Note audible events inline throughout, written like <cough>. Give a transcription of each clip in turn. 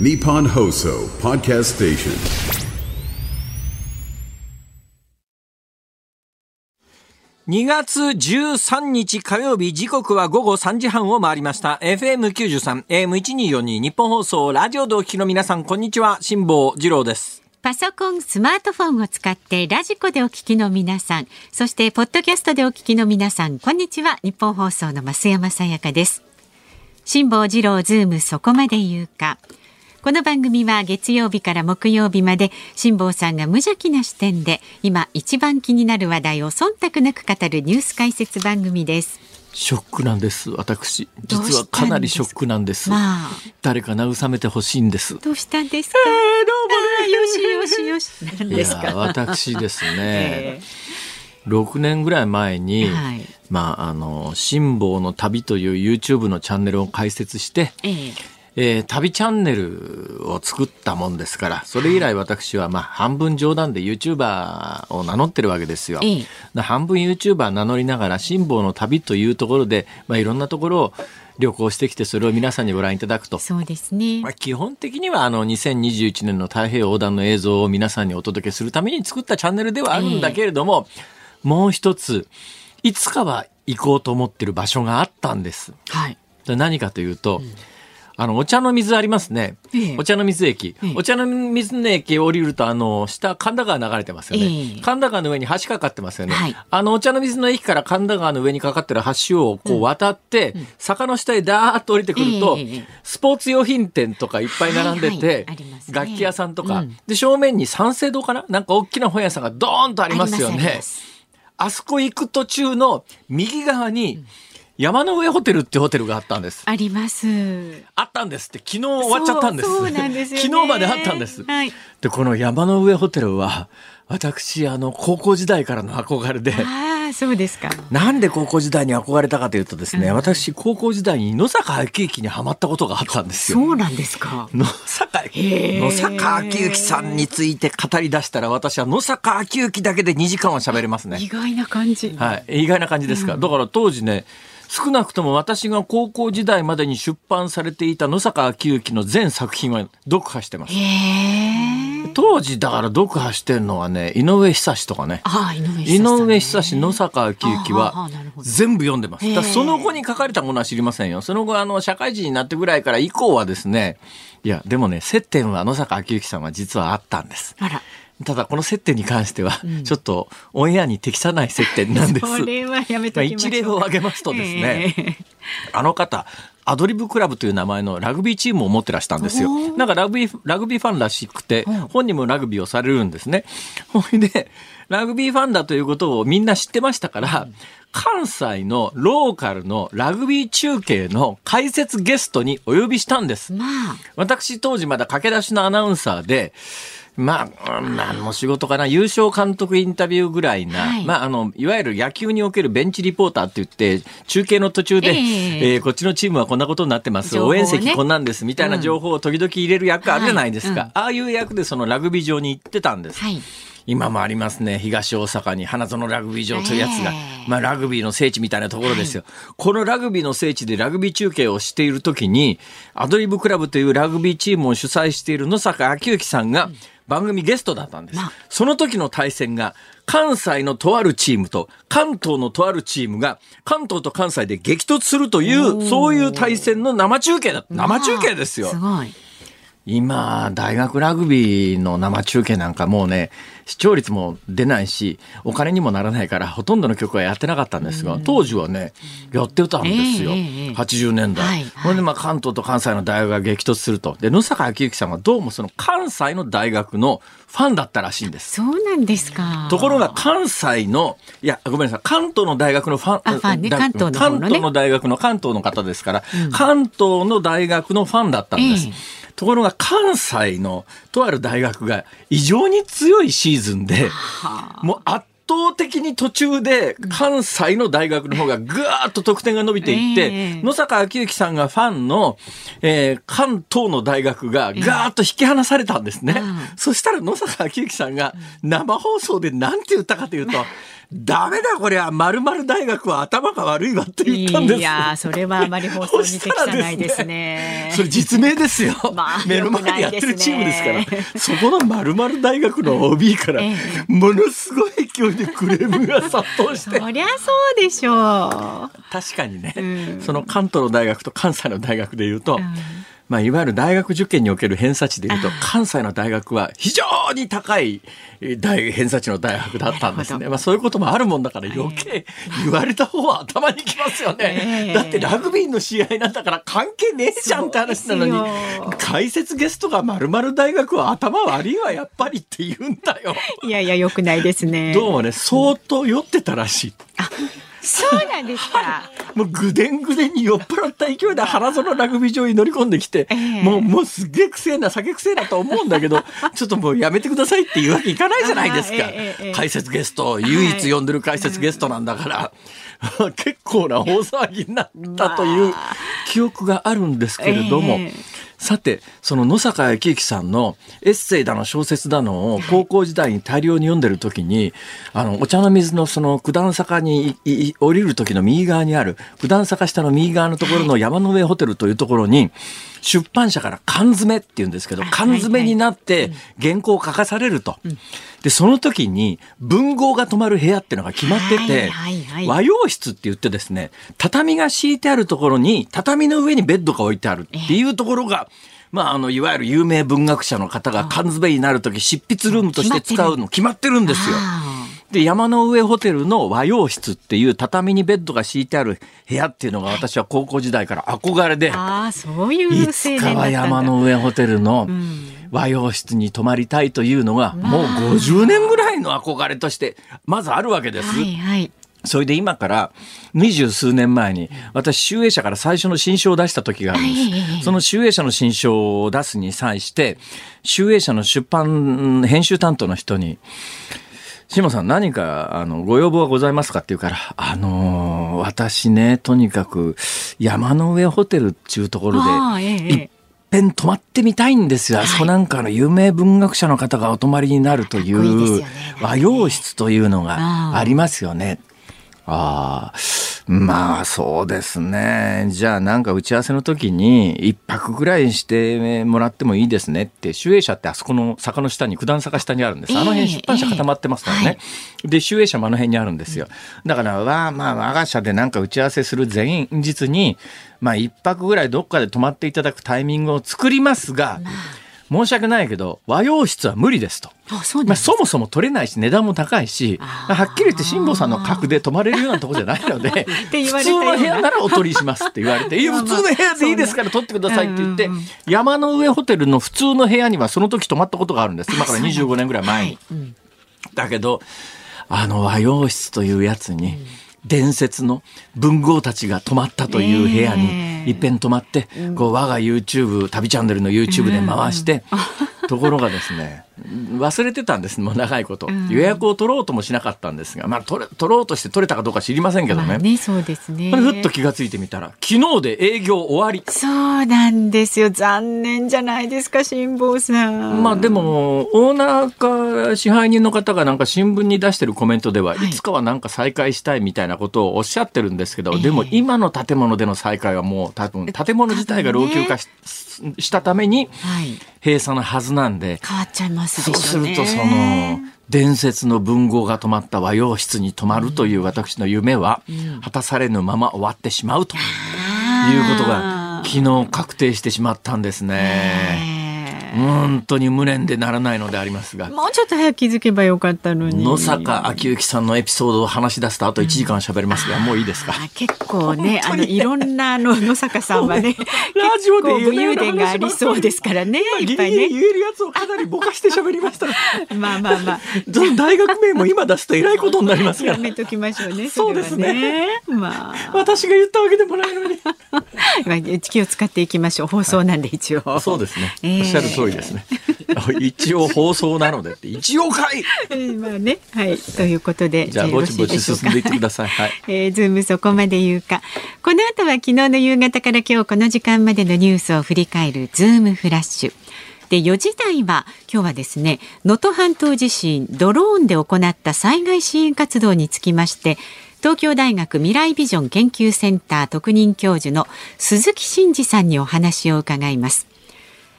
Nippon Hoso Podcast Station. 2月13日火曜日時刻は午後3時半を回りました FM93 AM1242 日本放送ラジオでお聞きの皆さんこんにちは辛坊治郎ですパソコン、スマートフォンを使ってラジコでお聞きの皆さん、そしてポッドキャストでお聞きの皆さん、こんにちは。日本放送の増山さやかです。辛坊治郎ズームそこまで言うか。この番組は月曜日から木曜日まで辛坊さんが無邪気な視点で今一番気になる話題を忖度なく語るニュース解説番組です。ショックなんです私実はか？なりショックなんですまあ、誰か慰めてほしいんですどうしたんですか？えーどあーよしよしよし。何いですやか。私ですね <laughs> え6年ぐらい前に、えはい。まああの辛坊の旅という YouTube のチャンネルを開設してえええー旅チャンネルを作ったもんですから、それ以来私はまあ半分冗談で YouTuber を名乗ってるわけですよ。ええで半分 YouTuber 名乗りながら辛抱の旅というところで、まあいろんなところを旅行してきてそれを皆さんにご覧いただくと。そうですねまあ、。基本的にはあの2021年の太平洋横断の映像を皆さんにお届けするために作ったチャンネルではあるんだけれども、もう一つ、いつかは行こうと思ってる場所があったんです。はい。で何かというと、あの、お茶の水ありますね。ええ。お茶の水駅。ええ。お茶の水の駅降りると、あの、下、神田川流れてますよね。ええ。神田川の上に橋かかってますよね。はい。あの、お茶の水の駅から神田川の上にかかってる橋をこう渡って、坂の下へダーッと降りてくると、ええスポーツ用品店とかいっぱい並んでて、楽器屋さんとか、うん。で、正面に三省堂かな？なんか大きな本屋さんがドーンとありますよね。あそこ行く途中の右側に、山の上ホテルってホテルがあったんです。あります。あったんですって昨日終わっちゃったんです。そうなんですよね昨日まであったんです。はいで、この山の上ホテルは、私、あの、高校時代からの憧れで、ああ、そうですか。なんで高校時代に憧れたかというとですね、うん私、高校時代に野坂昭之にハマったことがあったんですよ。そうなんですか。野坂、ー野坂昭之さんについて語り出したら、私は野坂昭之だけで2時間は喋れますね。意外な感じ。はい。意外な感じですか。だから当時ね、少なくとも私が高校時代までに出版されていた野坂昭之の全作品は読破してます。当時だから読破してんのはね、井上久志とかね。ああ、井上久志ね上久志、野坂昭之は全部読んでます。その後に書かれたものは知りませんよ。その後、あの、社会人になってぐらいから以降はですね、いや、でもね、接点は野坂昭之さんは実はあったんです。あら。ただこの接点に関しては、ちょっとオンエアに適さない接点なんです。それはやめとまあきましょう。一例を挙げますとですね、ええあの方、アドリブクラブという名前のラグビーチームを持ってらしたんですよ。なんかラグビー、ラグビーファンらしくて、本人もラグビーをされるんですね。ほいで、ラグビーファンだということをみんな知ってましたから、関西のローカルのラグビー中継の解説ゲストにお呼びしたんです。まあ、私当時まだ駆け出しのアナウンサーで、まあ、うん何の仕事かな、優勝監督インタビューぐらいな、はい。まあ、あの、いわゆる野球におけるベンチリポーターって言って、中継の途中で、ええ。えーこっちのチームはこんなことになってます、ね。応援席こんなんです、みたいな情報を時々入れる役あるじゃないですか。はい。ああいう役でそのラグビー場に行ってたんです。はい。今もありますね。東大阪に花園ラグビー場というやつが、ええ。まあラグビーの聖地みたいなところですよ。このラグビーの聖地でラグビー中継をしている時に、アドリブクラブというラグビーチームを主催している野坂昭之さんが番組ゲストだったんです。まあその時の対戦が、関西のとあるチームと関東のとあるチームが関東と関西で激突するという、そういう対戦の生中継だ。生中継ですよ。すごい。今、大学ラグビーの生中継なんかもうね、視聴率も出ないし、お金にもならないから、ほとんどの曲はやってなかったんですが、当時はね、やってたんですよ。ええええ80年代。はいはいほんで、まあ、関東と関西の大学が激突すると。で、野坂昭之さんはどうもその関西の大学のファンだったらしいんです。そうなんですか。ところが関西の、いや、ごめんなさい、関東の大学のファン、あファンねだ関東のね関東の大学の関東の方ですから、関東の大学のファンだったんです。ええところが関西のとある大学が異常に強いシーズンで、もう圧倒的に途中で関西の大学の方がぐわーっと得点が伸びていって、ええ。野坂昭之さんがファンの、えー関東の大学がガーッと引き離されたんですね。うん。そしたら野坂昭之さんが生放送で何て言ったかというと、ダメだこれは。〇〇大学は頭が悪いわって言ったんです。いやーそれはあまり放送に適さないですね。<laughs> それ実名ですよ、<laughs> まあ目の前でやってるチームですから。良くないそこの〇〇大学の OB からえものすごい勢いでクレームが殺到して。そりゃそうでしょう。確かにね、うん。その関東の大学と関西の大学でいうと、まあ、いわゆる大学受験における偏差値でいうと関西の大学は非常に高いえー大偏差値の大学だったんですね、まあ、そういうこともあるもんだから余計言われた方は頭にきますよね、ええ。だってラグビーの試合なんだから関係ねえじゃんって話なのに解説ゲストがまるまる大学は頭悪いわやっぱりって言うんだよ。いやいや良くないですね。どうもね相当酔ってたらしい。そうなんですか。もうぐでんぐでんに酔っ払った勢いで原園ラグビー場に乗り込んできて、ええ。もう、もうすっげえくせえな、酒くせえなと思うんだけど、<laughs> ちょっともうやめてくださいっていうわけいかないじゃないですか。あええええ。解説ゲスト、唯一呼んでる解説ゲストなんだから、<laughs> 結構な大騒ぎになったという記憶があるんですけれども、ええさて、その野坂昭之さんのエッセイだの小説だのを高校時代に大量に読んでる時に、あの、お茶の水のその九段坂に降りる時の右側にある、九段坂下の右側のところの山の上ホテルというところに、出版社から缶詰って言うんですけど、缶詰になって原稿を書かされると。で、その時に文豪が泊まる部屋っていうのが決まってて、はいはいはい和洋室って言ってですね、畳が敷いてあるところに、畳の上にベッドが置いてあるっていうところが、まあ、あの、いわゆる有名文学者の方が缶詰になるとき、執筆ルームとして使うの決まってる。んですよ。あで、山の上ホテルの和洋室っていう畳にベッドが敷いてある部屋っていうのが私は高校時代から憧れで、ああそういうい青つかは。山の上ホテルの和洋室に泊まりたいというのが、もう50年ぐらいの憧れとして、まずあるわけです。はいはい。それで今から二十数年前に私集英社から最初の新書を出した時があるんです。その集英社の新書を出すに際して集英社の出版編集担当の人に下さん何かあのご要望はございますかって言うから、あのー私ね、とにかく山の上ホテルっていうところで、いっぺん泊まってみたいんですよ。あそこなんかの有名文学者の方がお泊まりになるという和洋室というのあがあありますよね。ああ、まあそうですね。じゃあなんか打ち合わせの時に一泊ぐらいしてもらってもいいですねって、集英社ってあそこの坂の下に、九段坂下にあるんです。あのええ辺出版社固まってますからね。で、集英社もあの辺にあるんですよ。だから、わまあ我が社でなんか打ち合わせする前日に、まあ一泊ぐらいどっかで泊まっていただくタイミングを作りますが、申し訳ないけど、和洋室は無理ですと。あそうまあ、そもそも取れないし値段も高いしはっきり言って辛坊さんの格で泊まれるようなところじゃないので <laughs> 普通の部屋ならお取りしますって言われて「<laughs> いや普通の部屋でいいですから取ってください」って言ってうんうんうん。山の上ホテルの普通の部屋にはその時泊まったことがあるんです。今から25年ぐらい前に。だけどあの和洋室というやつに、伝説の文豪たちが泊まったという部屋にいっぺん泊まって、こう我が YouTube 旅チャンネルの YouTube で回して、ところがですね忘れてたんですもう長いこと、予約を取ろうともしなかったんですが、まあ、取れ取ろうとして取れたかどうか知りませんけどね,、まあねそうですね。ふっと気がついてみたら昨日で営業終わり。そうなんですよ。残念じゃないですか辛坊さん。まあでも、オーナーか支配人の方がなんか新聞に出してるコメントでは、はい。いつかはなんか再開したいみたいなことをおっしゃってるんですけど、ええ。でも今の建物での再開はもう多分建物自体が老朽化し,、したためにはい。閉鎖のはずなんで、変わっちゃいますそうでしょうね。するとその伝説の文豪が泊まった和洋室に泊まるという私の夢は果たされぬまま終わってしまうということが昨日確定してしまったんですね。ね本当に無念でならないのでありますが。もうちょっと早く気づけばよかったのに。野坂昭之さんのエピソードを話し出すとあと1時間喋りますが、もういいですか？あ結構ね、あの、いろんな、あの、<laughs> 野坂さんはね、<laughs> ラジオで結構武勇伝がありそうですからね、いっぱいね。言えるやつをかなりぼかして喋りました。<laughs> まあまあまあ。大学名も今出すとえらいことになりますから。やめときましょうね。そうですね。まあ、私が言ったわけでもないのに。まあ気を使っていきましょう。放送なんで一応。そうですね。ええおっしゃる通りですね。<laughs> 一応放送なのでって、一応かいえーまあね、はい、ということで。じゃあ、ぼちぼち進んでいってください。はい。えー、ズームそこまで言うか。この後は昨日の夕方から今日この時間までのニュースを振り返るズームフラッシュ。で4時台は今日はですね能登半島地震ドローンで行った災害支援活動につきまして東京大学未来ビジョン研究センター特任教授の鈴木真二さんにお話を伺います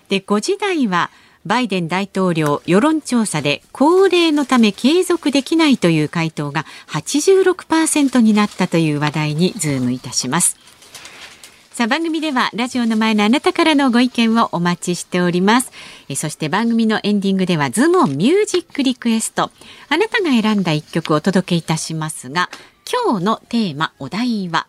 で5時台はバイデン大統領世論調査で高齢のため継続できないという回答が86%になったという話題にズームいたします。さあ番組ではラジオの前のあなたからのご意見をお待ちしております。えそして番組のエンディングではズモンミュージックリクエスト。あなたが選んだ一曲をお届けいたしますが今日のテーマお題は？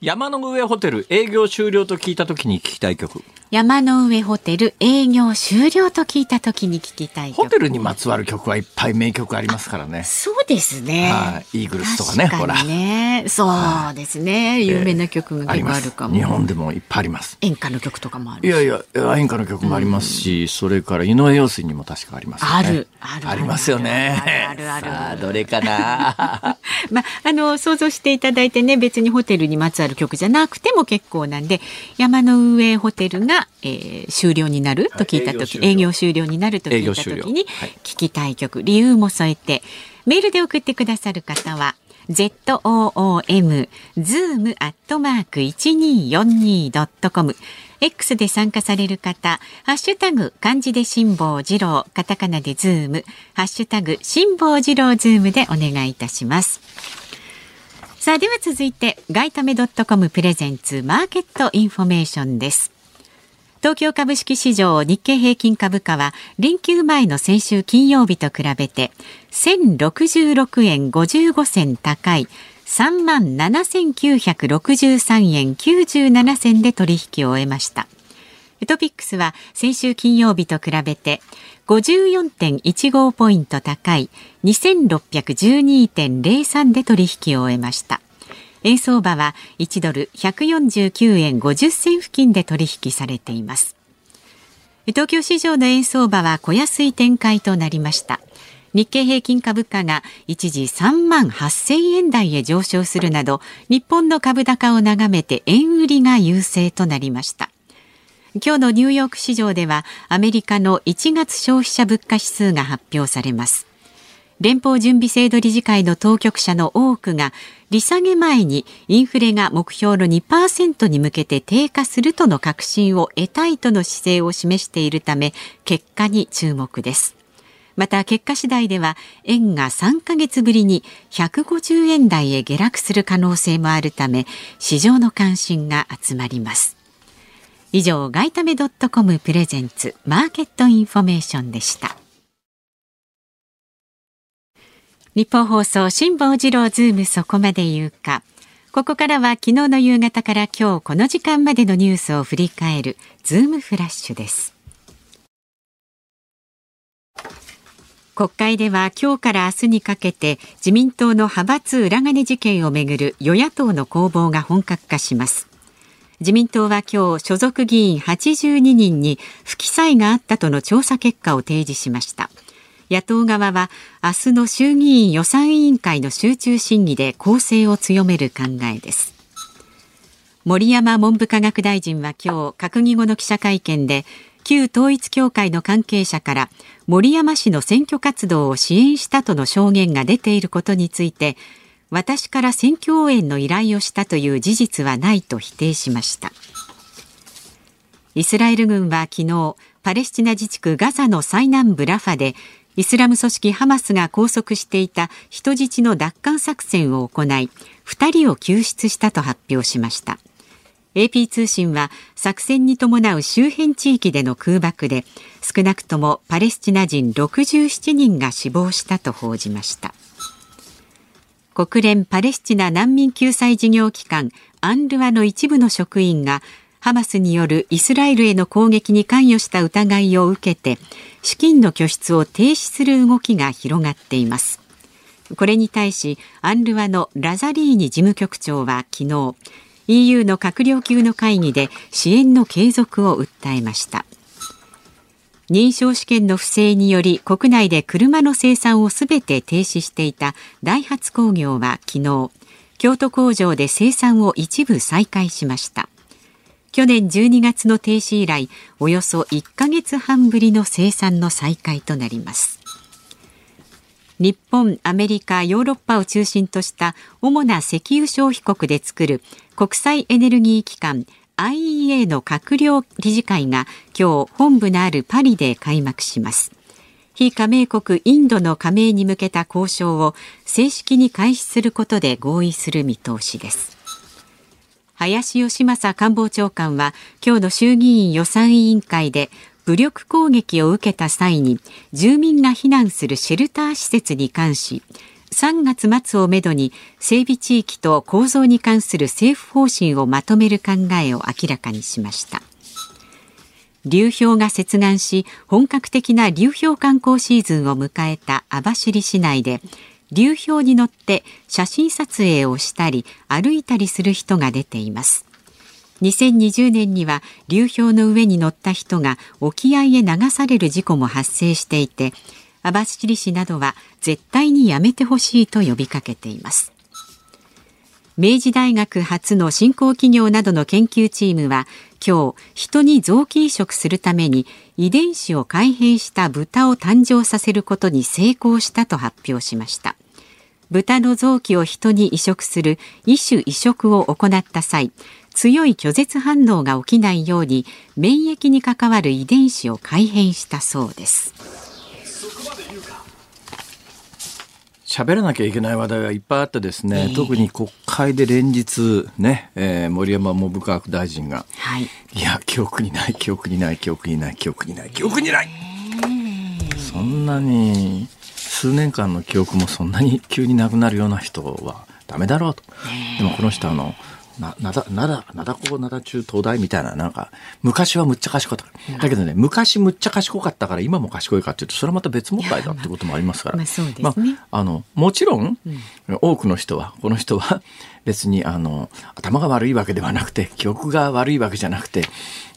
山の上ホテル営業終了と聞いた時に聞きたい曲。山の上ホテル営業終了と聞いた時に聞きたいホテルにまつわる曲はいっぱい名曲ありますからね。そうですね、はい、イーグルスとかねほら。ねそうですね、有名な曲が結構あるかも、日本でもいっぱいあります。演歌の曲とかもあるいやいや演歌の曲もありますし、それから井上陽水にも確かあります、ね、ある。あるありますよね。あるあるあるどれかな。<laughs> まああの想像していただいてね別にホテルにまつわる曲じゃなくても結構なんで山の上ホテルが、えー、終了になると聞いた時、はい、営業終了になると聞いた時に聞きたい曲、理由も添えてメールで送ってくださる方は zoom zoom アットマーク一二四二ドットコム X で参加される方、ハッシュタグ漢字で辛坊治郎、カタカナでズーム、ハッシュタグ辛坊治郎ズームでお願いいたします。さあでは続いて外為ドットコム presents market information です。東京株式市場日経平均株価は連休前の先週金曜日と比べて1066円55銭高い3万7963円97銭で取引を終えました。トピックスは先週金曜日と比べて54.15ポイント高い2612.03で取引を終えました。円相場は1ドル149円50銭付近で取引されています。東京市場の円相場は小安い展開となりました。日経平均株価が一時3万8000円台へ上昇するなど日本の株高を眺めて円売りが優勢となりました。今日のニューヨーク市場ではアメリカの1月消費者物価指数が発表されます。連邦準備制度理事会の当局者の多くが利下げ前にインフレが目標の2%に向けて低下するとの確信を得たいとの姿勢を示しているため結果に注目です。また結果次第では円が3ヶ月ぶりに150円台へ下落する可能性もあるため市場の関心が集まります。以上外為ドットコム presents market information でした。ニッポン放送辛坊治郎ズームそこまで言うか。ここからは昨日の夕方から今日この時間までのニュースを振り返るズームフラッシュです。国会では今日から明日にかけて自民党の派閥裏金事件をめぐる与野党の攻防が本格化します。自民党は今日所属議員82人に不記載があったとの調査結果を提示しました。野党側は明日の衆議院予算委員会の集中審議で攻勢を強める考えです。森山文部科学大臣は今日閣議後の記者会見で旧統一教会の関係者から森山氏の選挙活動を支援したとの証言が出ていることについて私から選挙応援の依頼をしたという事実はないと否定しました。イスラエル軍は昨日パレスチナ自治区ガザの最南部ラファでイスラム組織ハマスが拘束していた人質の奪還作戦を行い2人を救出したと発表しました。AP 通信は作戦に伴う周辺地域での空爆で少なくともパレスチナ人67人が死亡したと報じました。国連パレスチナ難民救済事業機関アンルワの一部の職員がハマスによるイスラエルへの攻撃に関与した疑いを受けて資金の拠出を停止する動きが広がっています。これに対しアンルワのラザリーニ事務局長は昨日 EU の閣僚級の会議で支援の継続を訴えました。認証試験の不正により国内で車の生産をすべて停止していたダイハツ工業は昨日京都工場で生産を一部再開しました。去年12月の停止以来およそ1ヶ月半ぶりの生産の再開となります。日本、アメリカ、ヨーロッパを中心とした主な石油消費国で作る国際エネルギー機関 IEA の閣僚理事会が今日本部のあるパリで開幕します。非加盟国インドの加盟に向けた交渉を正式に開始することで合意する見通しです。林芳正官房長官は今日の衆議院予算委員会で武力攻撃を受けた際に住民が避難するシェルター施設に関し3月末をめどに整備地域と構造に関する政府方針をまとめる考えを明らかにしました。流氷が接岸し本格的な流氷観光シーズンを迎えた網走市内で流氷に乗って写真撮影をしたり歩いたりする人が出ています。2020年には流氷の上に乗った人が沖合へ流される事故も発生していて網走市などは絶対にやめてほしいと呼びかけています。明治大学初の新興企業などの研究チームは今日人に臓器移植するために遺伝子を改変した豚を誕生させることに成功したと発表しました。豚の臓器を人に移植する異種移植を行った際強い拒絶反応が起きないように免疫に関わる遺伝子を改変したそうです。喋らなきゃいけない話題がいっぱいあってですね、えー、特に国会で連日ね、えー、森山文部科学大臣が、はい、いや記憶にない記憶にない記憶にない記憶にない記憶にない、えー、そんなに数年間の記憶もそんなに急になくなるような人はダメだろうと、え。ー、でもこの人あのな、なだ、なだ、なだこなだ中東大みたいな、なんか、昔はむっちゃ賢かった。だけどね、昔むっちゃ賢かったから今も賢いかっていうと、それはまた別問題だってこともありますから。まあ、そうですね。まあ、あの、もちろん、うん、多くの人は、この人は、別に、あの、頭が悪いわけではなくて、記憶が悪いわけじゃなくて、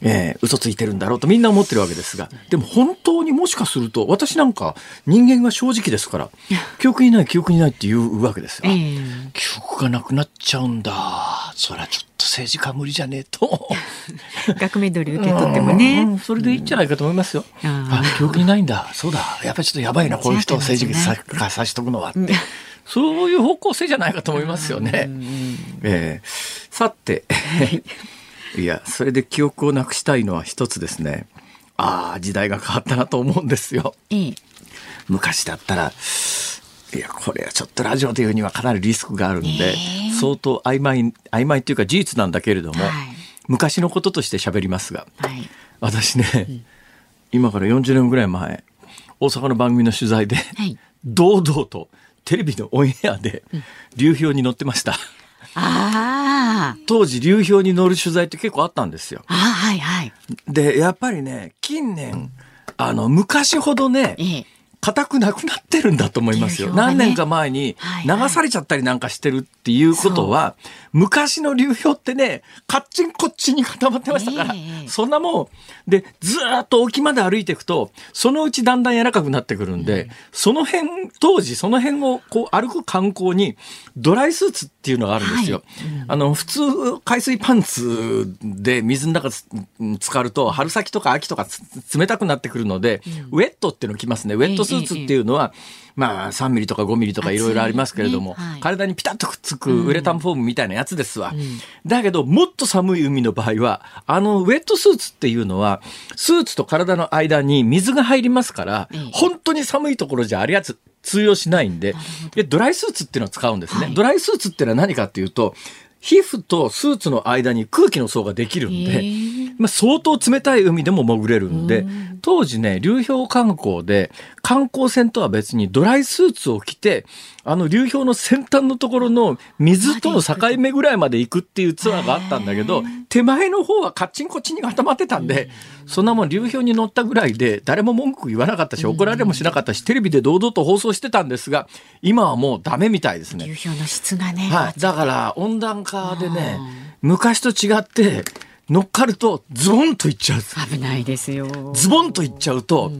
えー、嘘ついてるんだろうとみんな思ってるわけですが、でも本当にもしかすると、私なんか人間は正直ですから、<laughs> 記憶にない記憶にないって言うわけですよ。えー、記憶がなくなっちゃうんだ。それはちょっと政治家無理じゃねえと。<laughs> 額面通り受け取ってもね。それでいいんじゃないかと思いますよ。あ記憶にないんだ。そうだ。やっぱりちょっとやばいな、こういう人を政治家ささしとくのはって。そういう方向性じゃないかと思いますよね。えー、さて、<laughs> いや、それで記憶をなくしたいのは一つですね。ああ、時代が変わったなと思うんですよ。昔だったら、いや、これはちょっとラジオというにはかなりリスクがあるんで、相当曖昧、曖昧っていうか事実なんだけれども、はい、昔のこととして喋りますが、はい、私ね、うん、今から40年ぐらい前、大阪の番組の取材で、はい、堂々とテレビのオンエアで流氷に乗ってました。ああ。当時流氷に乗る取材って結構あったんですよ。あはいはい。で、やっぱりね、近年、あの、昔ほどね、ええ、硬くなくなってるんだと思いますよ。ね、何年か前に流されちゃったりなんかしてるっていうことは、昔の流氷ってね、カッチンこっちに固まってましたから、えー、そんなもん、で、ずっと沖まで歩いていくと、そのうちだんだん柔らかくなってくるんで、うん、その辺、当時その辺をこう歩く観光に、ドライスーツっていうのがあるんですよ。はい。うん、あの、普通、海水パンツで水の中つ浸かると、春先とか秋とか冷たくなってくるので、うん、ウェットっていうの着ますね。ウェットスーツっていうのは、まあ3ミリとか5ミリとかい。ろいろありますけれども、ねはい、体にピタッとくっつくウレタンフォームみたいなやつですわ、うん、だけどもっと寒い海の場合はあのウェットスーツっていうのはスーツと体の間に水が入りますから、本当に寒いところじゃあるやつ通用しないんででドライスーツっていうのを使うんですね、はい、ドライスーツっていうのは何かっていうと皮膚とスーツの間に空気の層ができるんで、まあ、相当冷たい海でも潜れるんで、当時ね、流氷観光で観光船とは別にドライスーツを着て、あの流氷の先端のところの水との境目ぐらいまで行くっていうツアーがあったんだけど、手前の方はカッチンコチンに固まってたんで、そんなもん流氷に乗ったぐらいで誰も文句言わなかったし、怒られもしなかったし、テレビで堂々と放送してたんですが、今はもうダメみたいですね。流氷の質がね。はい。だから温暖化でね、昔と違って、乗っかるとズボンといっちゃう。危ないですよ。ズボンといっちゃうと、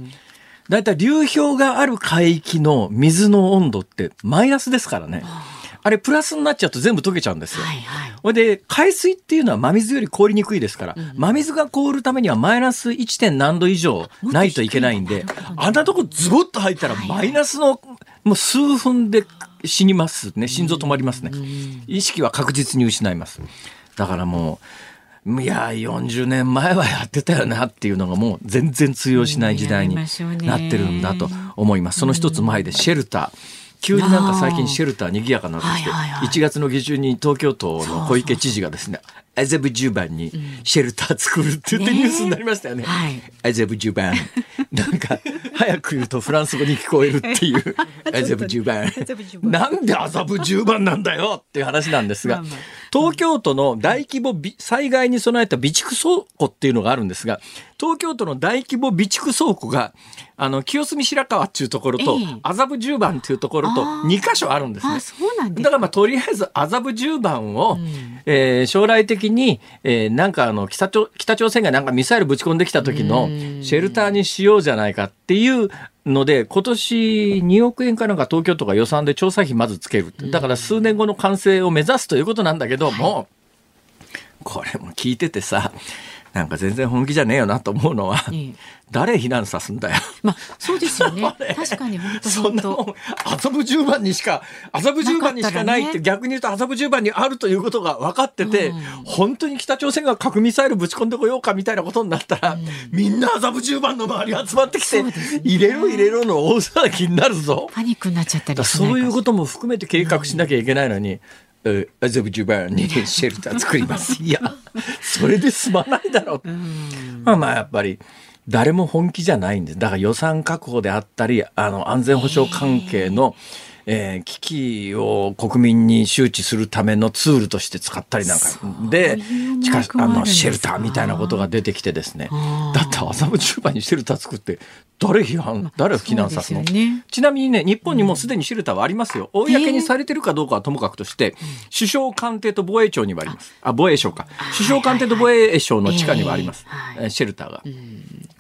だいたい流氷がある海域の水の温度ってマイナスですからね。あれプラスになっちゃうと全部溶けちゃうんですよ。はいはい。ほいで、海水っていうのは真水より凍りにくいですから、真水が凍るためにはマイナス 1. 点何度以上ないといけないんであんなとこズボッと入ったらマイナスのもう数分で死にますね。心臓止まりますね。意識は確実に失います。だからもう、いや、40年前はやってたよなっていうのがもう全然通用しない時代になってるんだと思います。その一つ前でシェルター。急になんか最近シェルター賑やかになってきて、はいはいはい。1月の下旬に東京都の小池知事がですね、アゼブ10番にシェルター作るって言ってねニュースになりましたよね。はい。アゼブ10番。<laughs> なんか、早く言うとフランス語に聞こえるっていう、<laughs> アゼブ10番。なんで麻布10番なんだよっていう話なんですが東京都の大規模び災害に備えた備蓄倉庫っていうのがあるんですが、東京都の大規模備蓄倉庫が、あの、清澄白河っていうところとええ、麻布10番っていうところとあー。2箇所あるんですね。だからまあとりあえず麻布十番を、えー将来的に、えーなんかあの北朝北朝鮮がなんかミサイルぶち込んできた時のシェルターにしようじゃないかっていうので今年2億円かなんか東京都が予算で調査費まずつけるだから数年後の完成を目指すということなんだけども、これも聞いててさなんか全然本気じゃねえよなと思うのは、ええ誰避難さすんだよ。まあ、そうですよね。<laughs> 確かに本当そん本なもん当。麻布十番にしか麻布十番にしかないって、ね逆に言うと麻布十番にあるということが分かってて、うん本当に北朝鮮が核ミサイルぶち込んでこようかみたいなことになったら、みんな麻布十番の周り集まってきて、ね入れろ入れろの大騒ぎになるぞ。パニックになっちゃったりそういうことも含めて計画しなきゃいけないのに、えー麻布十番にシェルター作ります。いや、それで済まないだろう。まあまあやっぱり誰も本気じゃないんです。だから予算確保であったり、あの安全保障関係の、えー危機を国民に周知するためのツールとして使ったりなんか。であのシェルターみたいなことが出てきてですね。だって麻布十番にシェルター作って誰批判誰を非難さすのね。ちなみにね日本にもすでにシェルターはありますよ。公にされてるかどうかはともかくとして首相官邸と防衛庁にはあります。あ。防衛省か。首相官邸と防衛省の地下にはあります。えーシェルターが。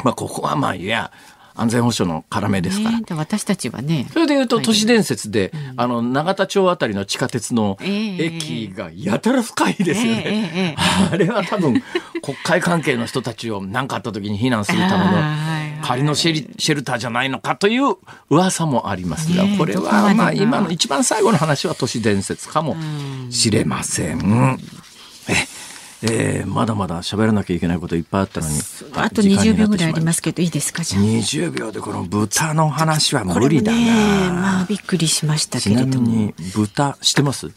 まあここはまあいや安全保障の要ですから。ねで私たちはね。それでいうと都市伝説で、あの永田町あたりの地下鉄のええ駅がやたら深いですよね。あれは多分 <laughs> 国会関係の人たちを何かあった時に避難するための <laughs> 仮のシェリシェルターじゃないのかという噂もありますが、これはまあ今の一番最後の話は都市伝説かもしれません。ええーまだまだ喋らなきゃいけないこといっぱいあったのに。あと20秒ぐらいありますすけど、いいですかじゃあ。20秒でこの豚の話は無理だな。ね、まあびっくりしましたけれども。みに豚てます？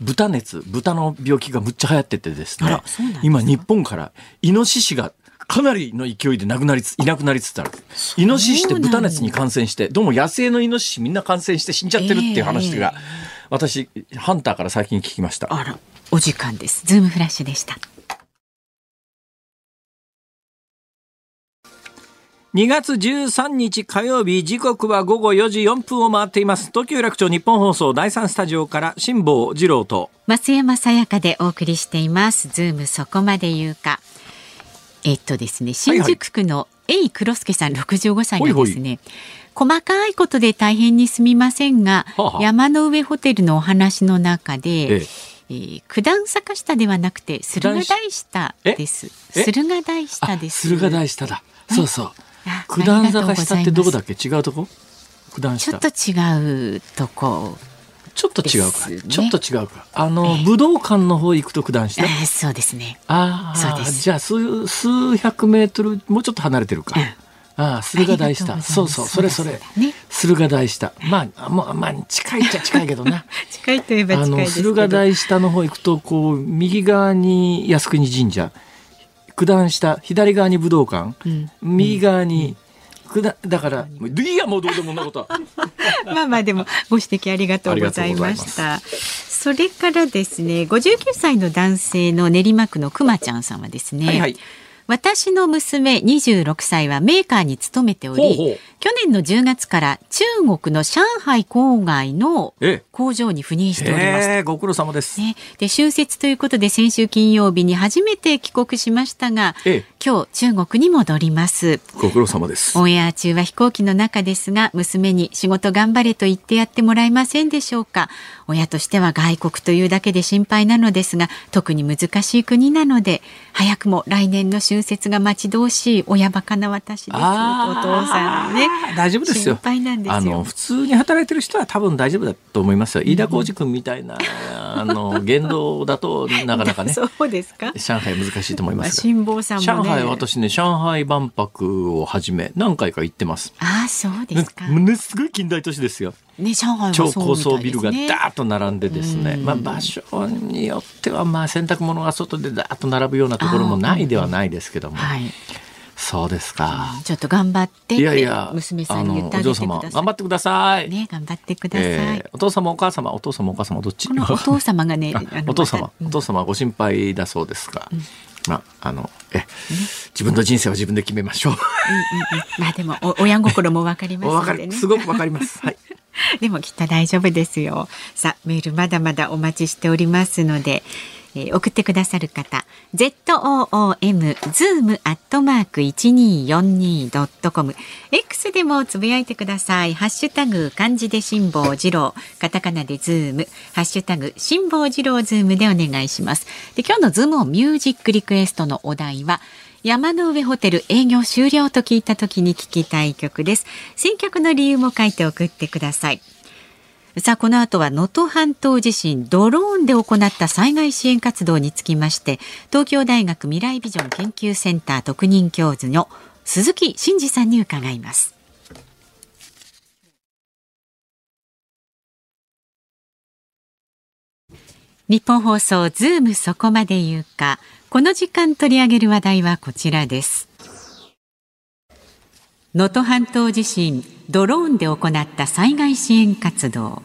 豚熱豚の病気がむっちゃ流行っててですね。すか今日本からイノシシがかなりの勢いでなくなりついなくなりつつある。イノシシって豚熱に感染してどうも野生のイノシシみんな感染して死んじゃってるっていう話が、私ハンターから最近聞きました。あら、お時間です。ズームフラッシュでした。2月13日火曜日時刻は午後4時4分を回っています東京有楽町日本放送第3スタジオから辛坊治郎と増山さやかでお送りしています。ズームそこまで言うか。えっとですね、新宿区のエイ黒助さん65歳がですね、細かいことで大変にすみませんが、はあはあ山の上ホテルのお話の中で、えええー九段坂下ではなくて駿河台下です。え？え駿河台下です。駿河台下だ。そうそう。あ九段坂下ってどこだっけ？違うとこ？九段下。ちょっと違うとこ。ちょっと違うか、ね。ちょっと違うか。あの、武道館の方行くと九段下？あーそうですね。ああそうです。じゃあ数数百メートルもうちょっと離れてるか、うんああ駿河台下そうそうそれそれ。駿河台下まあもうまあ近いっちゃ近いけどな。<laughs> 近いといえばあの駿河台下の方行くとこう右側に靖国神社。九段下左側に武道館、ん。右側に、九段だからいいやもうどうでもそんなことは。<laughs> まあまあでもご指摘ありがとうございました。それからですね、59歳の男性の練馬区のくまちゃんさんはですね、はいはい私の娘26歳はメーカーに勤めており、ほうほう。去年の10月から中国の上海郊外のえ。工場に赴任しております。ええご苦労様です、ね、で春節ということで先週金曜日に初めて帰国しましたが、ええ。今日中国に戻ります。ご苦労様です。オンエア中は飛行機の中ですが娘に仕事頑張れと言ってやってもらえませんでしょうか。親としては外国というだけで心配なのですが特に難しい国なので早くも来年の春節が待ち遠しい親バカな私です。お父さんね大丈夫ですよ。あの普通に働いてる人は多分大丈夫だと思いますよ。飯田浩司君みたいな、<laughs> あの言動だとなかなかね。そうですか？上海難しいと思います。が辛坊さん上海私ね上海万博をはじめ何回か行ってます。ああそうですか。ものすごい近代都市ですよ。ね上海は超高層ビルがダーッと並んでですね、まあ、場所によってはまあ洗濯物が外でダーッと並ぶようなところもないではないですけども、はいそうですか、ちょっと頑張っていやいや娘さあんに言ってあげてください頑張ってください、ね頑張ってください、えーお父様お母様お父様お母様どっち？このお父様がね <laughs> お父様、お父様はご心配だそうですが、まああのえ、自分の人生は自分で決めましょう。まあでもお親心もわかりますね。すごくわかります。はい。<laughs> でもきっと大丈夫ですよ。さあ、メールまだまだお待ちしておりますので、えー送ってくださる方、zoom zoom アットマーク一二四二ドットコム X でもつぶやいてください。ハッシュタグ漢字で辛坊治郎、カタカナでズーム、ハッシュタグ辛坊治郎ズームでお願いします。で今日のズームをミュージックリクエストのお題は。山の上ホテル営業終了と聞いた時に聞きたい曲です。選曲の理由も書いて送ってください。さあこの後は能登半島地震ドローンで行った災害支援活動につきまして東京大学未来ビジョン研究センター特任教授の鈴木真二さんに伺います。日本放送ズームそこまで言うか。この時間取り上げる話題はこちらです。能登半島地震ドローンで行った災害支援活動。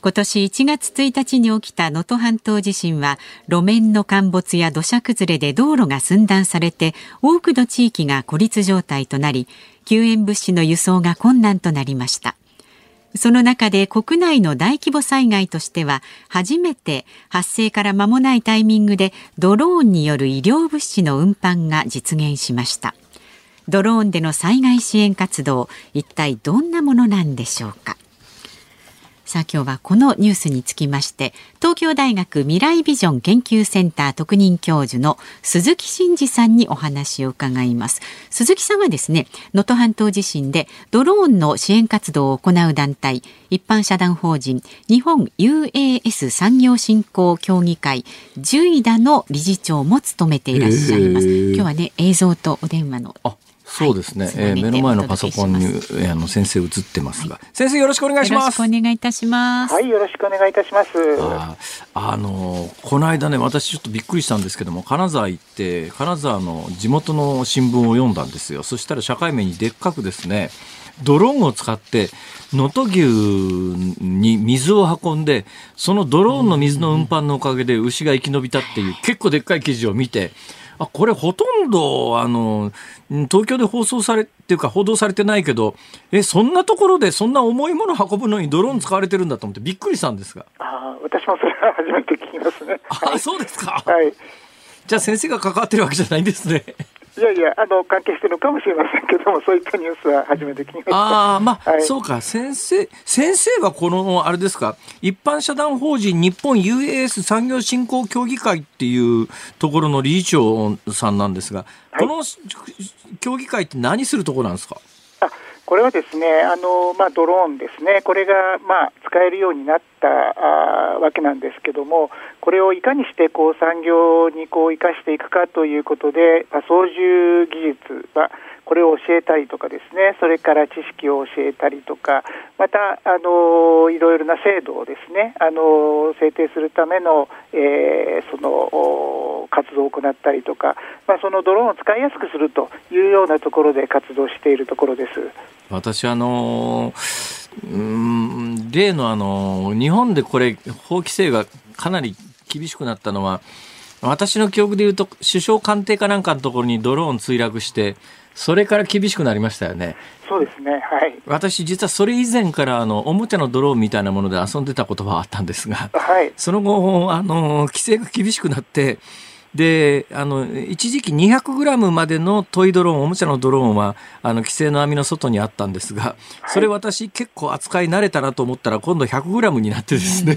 今年1月1日に起きた能登半島地震は路面の陥没や土砂崩れで道路が寸断されて多くの地域が孤立状態となり救援物資の輸送が困難となりました。その中で国内の大規模災害としては初めて発生から間もないタイミングでドローンによる医療物資の運搬が実現しました。ドローンでの災害支援活動一体どんなものなんでしょうか？さあ今日はこのニュースにつきまして東京大学未来ビジョン研究センター特任教授の鈴木真二さんにお話を伺います。鈴木さんはですね能登半島地震でドローンの支援活動を行う団体一般社団法人日本 UAS 産業振興協議会ジュイダの理事長も務めていらっしゃいます、へー。今日はね映像とお電話のあ、そうですね。はいえー目の前のパソコンにえーあの先生映ってますが、先生よろしくお願いします。よろしくお願いいたします、はい、よろしくお願いいたします。ああのーこの間ね私ちょっとびっくりしたんですけども金沢行って金沢の地元の新聞を読んだんですよそしたら社会面にでっかくですねドローンを使って能登牛に水を運んでそのドローンの水の運搬のおかげで牛が生き延びたっていう結構でっかい記事を見てあこれほとんどあのん東京で放送されっていうか報道されてないけどえそんなところでそんな重いもの運ぶのにドローン使われてるんだと思ってびっくりしたんですが。あー私もそれは初めて聞きますね。あ、そうですか。はい。じゃあ先生が関わってるわけじゃないんですね。いやいや、あの、関係してるのかもしれませんけども、そういったニュースは初めて聞きました。ああ、まあ、はいそうか。先生、先生はこの、あれですか、一般社団法人日本 UAS 産業振興協議会っていうところの理事長さんなんですが、はいこの協議会って何するところなんですか？あこれはですね、あのまあ、ドローンですね、これが、まあ、使えるようになったあわけなんですけども、これをいかにしてこう産業にこう生かしていくかということで、ま、操縦技術は、これを教えたりとかですね、それから知識を教えたりとか、また、あのいろいろな制度をですね、あの制定するための、えーその活動を行ったりとか、まあ、そのドローンを使いやすくするというようなところで活動しているところです。私あのうん例のあのー日本でこれ法規制がかなり厳しくなったのは私の記憶で言うと首相官邸かなんかのところにドローン墜落してそれから厳しくなりましたよねそうですね、はい。私実はそれ以前からあのおもちゃのドローンみたいなもので遊んでたことはあったんですがはい。その後あの規制が厳しくなってで、あの、一時期200グラムまでのトイドローン、おもちゃのドローンは、あの、規制の網の外にあったんですが、それ私結構扱い慣れたなと思ったら、今度100グラムになってですね、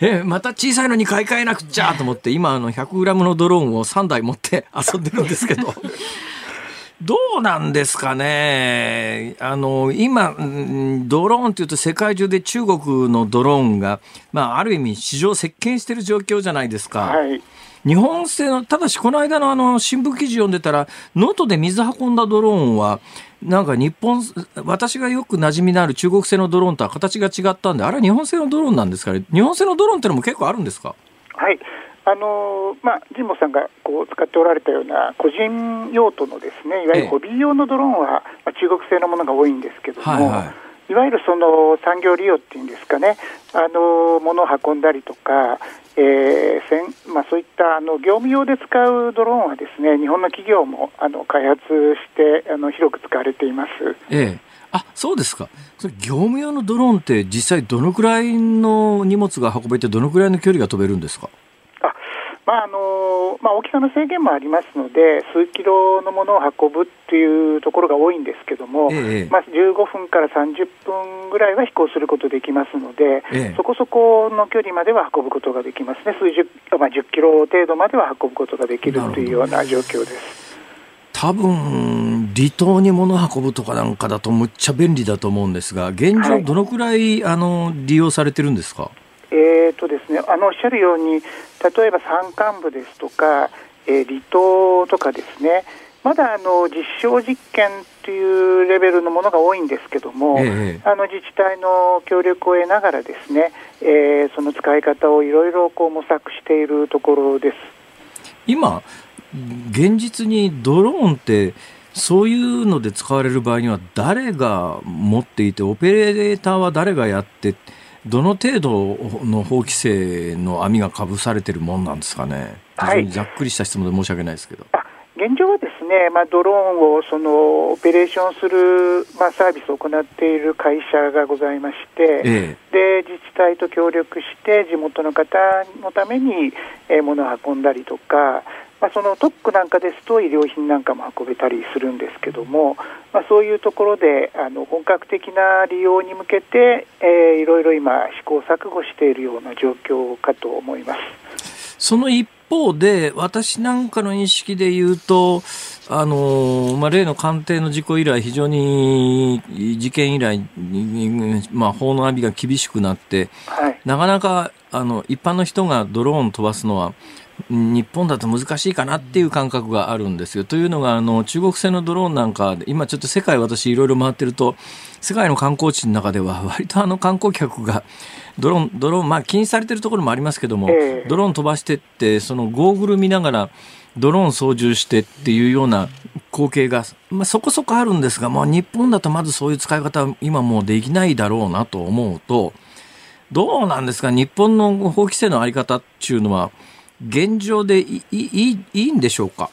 え <laughs> また小さいのに買い替えなくちゃと思って、今、あの、100グラムのドローンを3台持って遊んでるんですけど、<laughs> どうなんですかね。あの、今、ドローンっていうと世界中で中国のドローンが、まあ、ある意味市場席巻してる状況じゃないですか。はい日本製の、ただしこの間のあの新聞記事読んでたら、能登で水運んだドローンは、なんか日本、私がよく馴染みのある中国製のドローンとは形が違ったんで、あれは日本製のドローンなんですかね？日本製のドローンってのも結構あるんですか？はい。あのまあ、神保さんがこう使っておられたような個人用途のですねいわゆるホビー用のドローンは、まあ、中国製のものが多いんですけども、はいはい、いわゆるその産業利用っていうんですかね、あの物を運んだりとか、えーせんまあ、そういったあの業務用で使うドローンはですね日本の企業もあの開発してあの広く使われています。ええ。あそうですか、それ業務用のドローンって、実際、どのくらいの荷物が運べて、どのくらいの距離が飛べるんですか？まああのまあ、大きさの制限もありますので、数キロのものを運ぶっていうところが多いんですけども、ええ、まあ、15分から30分ぐらいは飛行することできますので、え、そこそこの距離までは運ぶことができますね、数十、まあ、10キロ程度までは運ぶことができるというような状況です。多分離島に物運ぶとかなんかだとむっちゃ便利だと思うんですが現状どのくらい、はい、あの利用されてるんですか？えーとですね、あのおっしゃるように、例えば山間部ですとか、えー、離島とかですね、まだあの実証実験というレベルのものが多いんですけども、ええ、あの自治体の協力を得ながらですね、えー、その使い方をいろいろこう模索しているところです。今、現実にドローンってそういうので使われる場合には誰が持っていてオペレーターは誰がやってどの程度の法規制の網がかぶされてるもんなんですかね、はい、ざっくりした質問で申し訳ないですけど。現状はですね、まあ、ドローンをそのオペレーションする、まあ、サービスを行っている会社がございまして、ええ、で自治体と協力して地元の方のために、えー、物を運んだりとか、まあ、その特区なんかですと医療品なんかも運べたりするんですけども、まあ、そういうところであの本格的な利用に向けて、えー、いろいろ今試行錯誤しているような状況かと思います。その一方で、私なんかの認識で言うと、あのまあ、例の官邸の事故以来、非常に事件以来、まあ、法の阿炎が厳しくなって、はい、なかなかあの一般の人がドローン飛ばすのは、日本だと難しいかなっていう感覚があるんですよ。というのが、あの、中国製のドローンなんか、今ちょっと世界私いろいろ回ってると、世界の観光地の中では <laughs> 割とあの観光客がドローン、ドローン、まあ禁止されてるところもありますけども、ドローン飛ばしてって、そのゴーグル見ながら、ドローン操縦してっていうような光景が、まあ、そこそこあるんですが、まあ、日本だとまずそういう使い方は今もうできないだろうなと思うと、どうなんですか、日本の法規制のあり方っていうのは、現状でいいいいんでしょうか？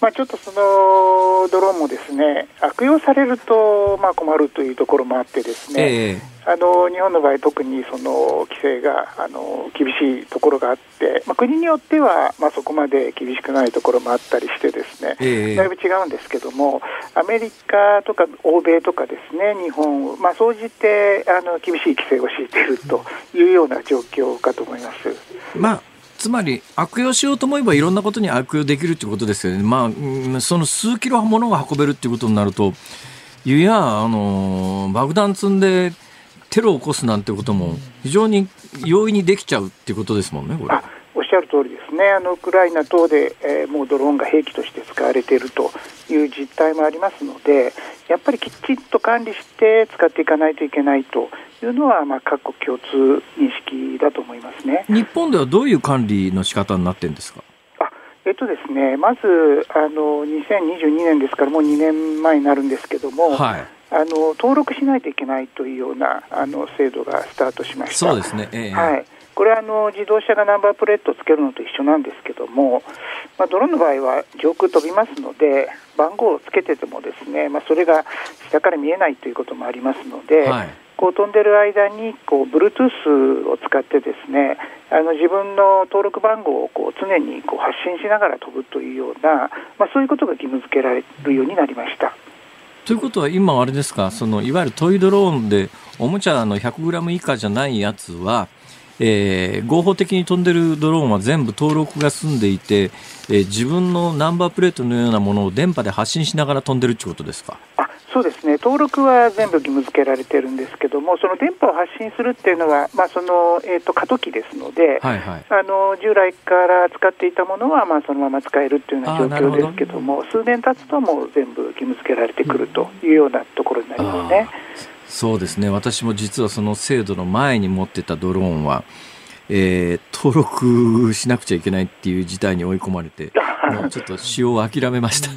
まあ、ちょっとそのドローンもですね悪用されるとまあ困るというところもあってですね、えー、あの日本の場合特にその規制があの厳しいところがあって、まあ、国によってはまあそこまで厳しくないところもあったりしてですね、えー、だいぶ違うんですけどもアメリカとか欧米とかですね日本まあ総じてあの厳しい規制を敷いているというような状況かと思います。まあつまり悪用しようと思えばいろんなことに悪用できるということですよね。まあ、その数キロものが運べるということになると、いや、あの、爆弾積んでテロを起こすなんてことも非常に容易にできちゃうっていうことですもんね、これ。おっしゃる通りですね、あのウクライナ等で、えー、もうドローンが兵器として使われているという実態もありますので、やっぱりきちんと管理して使っていかないといけないというのは、まあ、各国共通認識だと思いますね。日本ではどういう管理の仕方になってるんですか？あえっとですね、まずあの2022年ですから、もう2年前になるんですけども、はい、あの登録しないといけないというようなあの制度がスタートしました。そうですね、えー、はいこれはあの自動車がナンバープレートをつけるのと一緒なんですけども、まあ、ドローンの場合は上空飛びますので、番号をつけててもですね、まあ、それが下から見えないということもありますので、はい、こう飛んでる間にこう Bluetooth を使ってですねあの自分の登録番号をこう常にこう発信しながら飛ぶというような、まあ、そういうことが義務付けられるようになりました。ということは今あれですか？そのいわゆるトイドローンでおもちゃの 100g 以下じゃないやつは、えー、合法的に飛んでるドローンは全部登録が済んでいて、えー、自分のナンバープレートのようなものを電波で発信しながら飛んでるってことですか？あそうですね。登録は全部義務付けられてるんですけどもその電波を発信するっていうのは、まあそのえーと、過渡期ですので、はいはい、あの従来から使っていたものは、まあ、そのまま使えるっていうような状況ですけども数年経つともう全部義務付けられてくるというようなところになりますね。そうですね。私も実はその制度の前に持ってたドローンはえー、登録しなくちゃいけないっていう事態に追い込まれて、<laughs> もうちょっと使用を諦めました。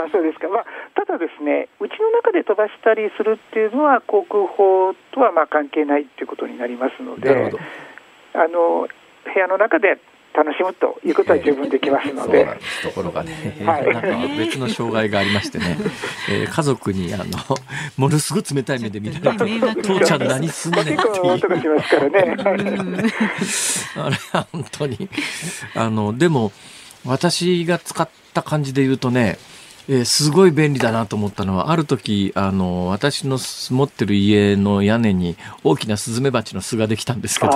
あそうですか、まあ、ただですね、うちの中で飛ばしたりするっていうのは、航空法とはまあ関係ないっていうことになりますので、あの部屋の中で楽しむということは十分できますので。ところがね、はい、なんか別の障害がありましてね、<laughs> えー、家族にあの <laughs> ものすごい冷たい目で見られて、父ちゃん何すんねんっていう。あれは本当に。あのでも私が使った感じで言うとね。えー、すごい便利だなと思ったのは、ある時、あの、私の持ってる家の屋根に大きなスズメバチの巣ができたんですけど、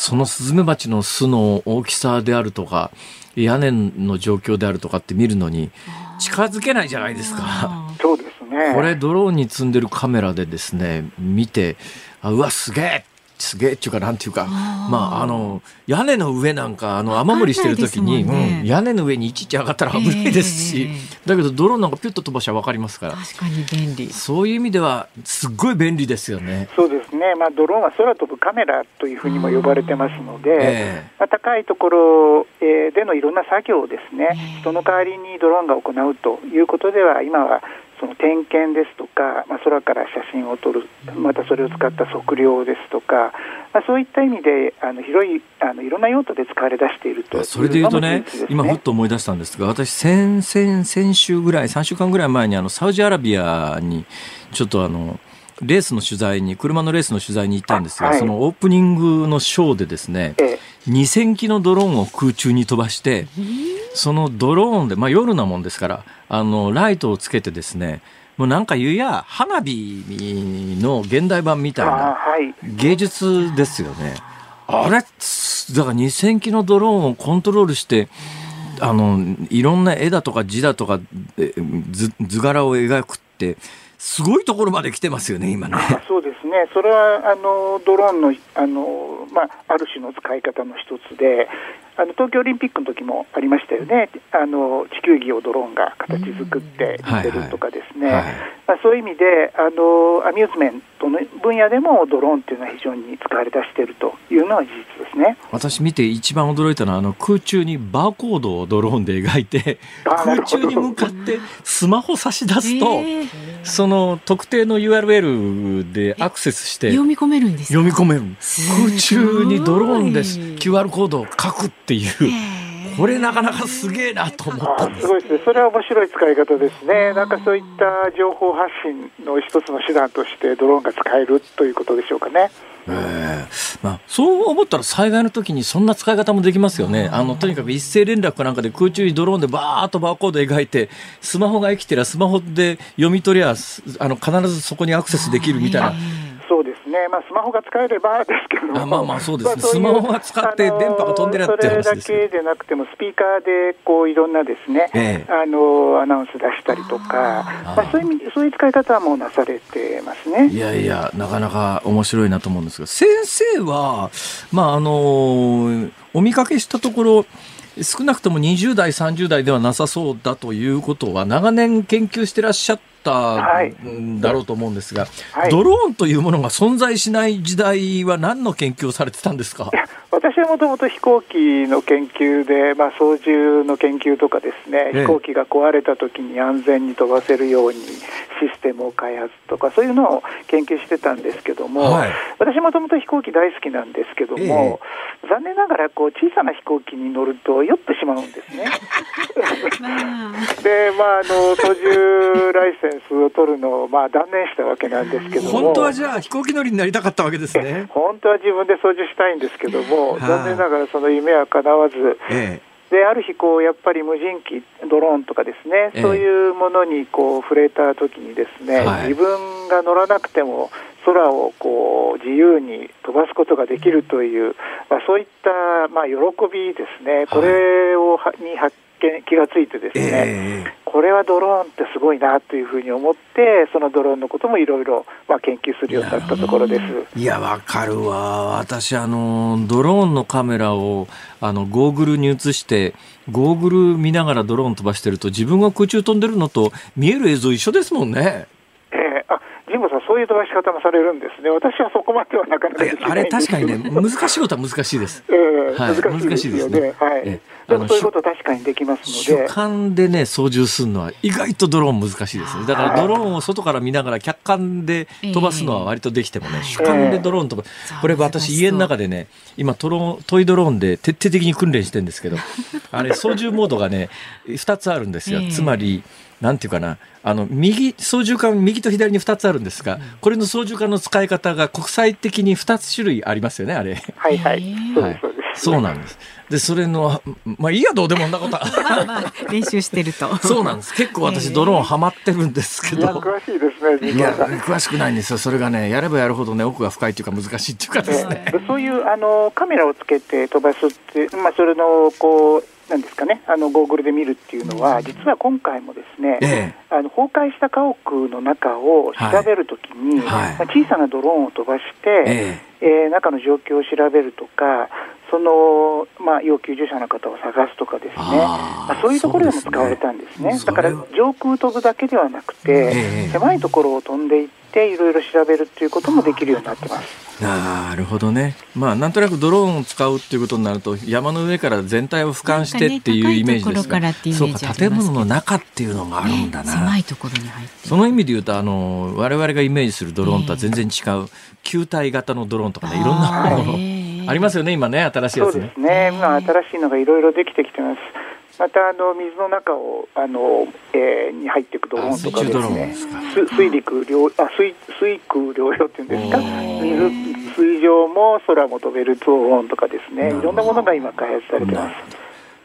そのスズメバチの巣の大きさであるとか、屋根の状況であるとかって見るのに近づけないじゃないですか。そうですね。これドローンに積んでるカメラでですね、見て、あうわ、すげえすげえっていうかなんていうかまああの屋根の上なんかあの雨漏りしてる時に、ね。うん、屋根の上にいちいち上がったら危ないですし、えー、だけどドローンなんかピュッと飛ばしは分かりますから。確かに便利。そういう意味ではすっごい便利ですよね。そうですね、まあ、ドローンは空飛ぶカメラというふうにも呼ばれてますので、えー、まあ、高いところでのいろんな作業をですね、えー、人の代わりにドローンが行うということでは今はその点検ですとか、まあ、空から写真を撮る、またそれを使った測量ですとか、まあ、そういった意味であの広いあのいろんな用途で使われ出しているとそれでいうとね、ね今、ふっと思い出したんですが、私先、先先週ぐらい、3週間ぐらい前にあのサウジアラビアにちょっとあの、レースの取材に、車のレースの取材に行ったんですが、はい、そのオープニングのショーでですね、ええ、2000機のドローンを空中に飛ばして、そのドローンで、まあ夜なもんですから、あの、ライトをつけてですね、もうなんか言うや、花火の現代版みたいな芸術ですよね。あれ、だから2000機のドローンをコントロールして、あの、いろんな絵だとか字だとか図図柄を描くって、すごいところまで来てますよね、今ね。そうですね、それはあのドローンのあの、まあ、ある種の使い方の一つで、あの東京オリンピックの時もありましたよね、あの地球儀をドローンが形作って出るとかですね、まあ、そういう意味であの、アミューズメントの分野でもドローンっていうのは非常に使われ出しているというのは事実ですね。私、見て一番驚いたのは、あの空中にバーコードをドローンで描いて、空中に向かってスマホ差し出すと、その特定の URL でアクセスして、読み込めるんです読み込める。空中にドローンで QR コードを書くっていう。これなかなかすげえなと思ったすごいですね。それは面白い使い方ですね。なんかそういった情報発信の一つの手段としてドローンが使えるということでしょうかね。えーまあ、そう思ったら災害の時にそんな使い方もできますよね。あのとにかく一斉連絡かなんかで空中にドローンでバーっとバーコード描いてスマホが生きてりゃスマホで読み取りゃあの必ずそこにアクセスできるみたいな。ね、まあ、スマホが使えればですけどあまあまあそうですね、スマホが使って電波が飛んでるって話ですそれだけでなくても、スピーカーでこういろんなですね、ええ、あのアナウンス出したりとか、あまあ、そういう意味そういう使い方はもうなされてますね。いやいや、なかなか面白いなと思うんですが、先生は、まああのお見かけしたところ、少なくとも20代、30代ではなさそうだということは、長年研究してらっしゃったんだろうと思うんですが、はい、ドローンというものが存在しない時代は何の研究をされてたんですか？私はもともと飛行機の研究で、まあ、操縦の研究とかですね、飛行機が壊れた時に安全に飛ばせるようにシステムを開発とかそういうのを研究してたんですけども、はい、私もともと飛行機大好きなんですけども、えー、残念ながらこう小さな飛行機に乗ると酔ってしまうんですね。<laughs> でまあ、あの操縦ライセンスを取るのを、まあ、断念したわけなんですけども。本当はじゃあ飛行機乗りになりたかったわけですね。本当は自分で操縦したいんですけども、<laughs> はい残念ながらその夢は叶わず、えである日こう、やっぱり無人機、ドローンとかですね、ええ。そういうものにこう触れたときにですね、はい。自分が乗らなくても空をこう自由に飛ばすことができるという、まあ、そういったまあ喜びですね、これをはに発見、気がついてですえね、ええこれはドローンってすごいなというふうに思って、そのドローンのこともいろいろまあ研究するようになったところです。いや、わかるわ。私、あの、ドローンのカメラを、あの、ゴーグルに映して、ゴーグル見ながらドローン飛ばしてると、自分が空中飛んでるのと見える映像一緒ですもんね。神保さん、そういう飛ばし方もされるんですね、私はそこまではなかなかできないあれ、んですけど確かにね、難しいことは難しいです。え <laughs> えはい難しいですよね。はい。ええでもあのそういうこと確かにできますの主で。観でね、操縦するのは意外とドローン難しいですね。だからドローンを外から見ながら客観で飛ばすのは割とできてもね、主観でドローン飛ば、これ私家の中でね、今トロトイドローンで徹底的に訓練してるんですけど、あれ操縦モードがね、2つあるんですよえ。えつまり、なんていうかな、あの、右、操縦桿、右と左に2つあるんですが、これの操縦桿の使い方が国際的に2つ種類ありますよね、あれ。はいはい。はいそうです、そうです。そうなんです。で、それの、まあいいや、どうでもんなことは。まあまあ練習してると。そうなんです。結構私ドローンハマってるんですけいや、ど。詳しいですね、いや。詳しくないんですよ。それがね、やればやるほどね、奥が深いっていうか難しいっていうかですね。でそういうあのカメラをつけて飛ばすって、まあ、それのこうなんですかね、あのゴーグルで見るっていうのは、実は今回もですね、ええ。あの崩壊した家屋の中を調べるときに、はい。まあ、小さなドローンを飛ばして、ええ。ー中の状況を調べるとか、その、まあ、要救助者の方を探すとかですね、まあ、そういうところでも使われたんですね。すねだから上空飛ぶだけではなくて、ええ。狭いところを飛んでいって、いろいろ調べるっていうこともできるようになってます。なるほどね。まあ、なんとなくドローンを使うっていうことになると、山の上から全体を俯瞰してっていうイメージですかねそうか、建物の中っていうのがあるんだな。狭いところに入って。その意味で言うと、あの、我々がイメージするドローンとは全然違う、球体型のドローンとかね、いろんなものあーありますよね、今ね、新しいやつねそうです。ね、まあ、新しいのがいろいろできてきてます。またあの水の中をあの、えーに入っていくドローンとかですね。ですか、す水陸両あ水水空両用っていうんですか、水水上も空も飛べるドローンとかですね、いろんなものが今開発されてます。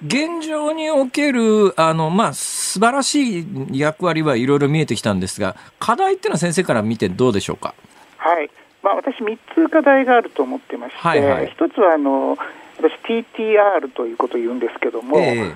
現状における、あの、まあ、素晴らしい役割はいろいろ見えてきたんですが、課題っていうのは先生から見てどうでしょうか？はい。まあ、私3つ課題があると思ってまして、はいはい。一つはあの私 TTR ということを言うんですけども、ええ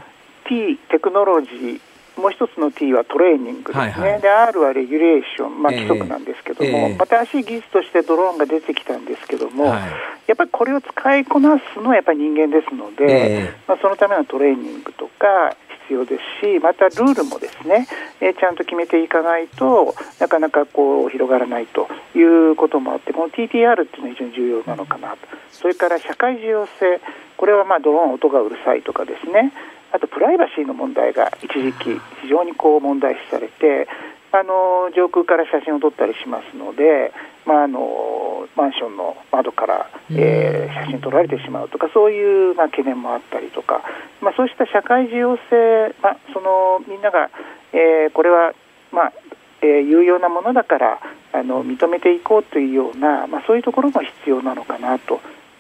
T テクノロジーもう一つの T はトレーニングですね、はいはい。で R はレギュレーション、まあ、ええ。規則なんですけども、ええ。新しい技術としてドローンが出てきたんですけども、はい。やっぱりこれを使いこなすのはやっぱり人間ですので、ええ。まあ、そのためのトレーニングとか必要ですし、またルールもですね、えーちゃんと決めていかないとなかなかこう広がらないということもあって、この TTR っていうのは非常に重要なのかなと、それから社会重要性、これはまあドローン音がうるさいとかですね、あとプライバシーの問題が一時期非常にこう問題視されて、あの上空から写真を撮ったりしますので、まあ、あのマンションの窓から、えー写真撮られてしまうとかそういう、まあ、懸念もあったりとか、まあ、そうした社会重要性、まあ、そのみんなが、えーこれは、まあえー有用なものだからあの認めていこうというような、まあ、そういうところも必要なのかなと。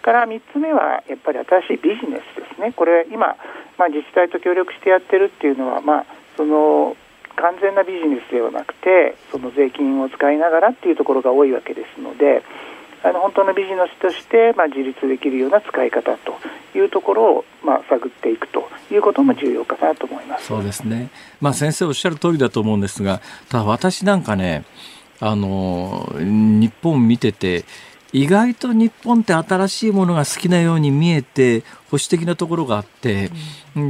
から3つ目はやっぱり新しいビジネスですね、これ今、まあ、自治体と協力してやってるっていうのは、まあ、その完全なビジネスではなくて、その税金を使いながらっていうところが多いわけですので、あの本当のビジネスとして、まあ、自立できるような使い方というところを、まあ、探っていくということも重要かなと思います。そうですね。まあ先生おっしゃる通りだと思うんですが、ただ私なんかね、あの、日本見てて、意外と日本って新しいものが好きなように見えて保守的なところがあって、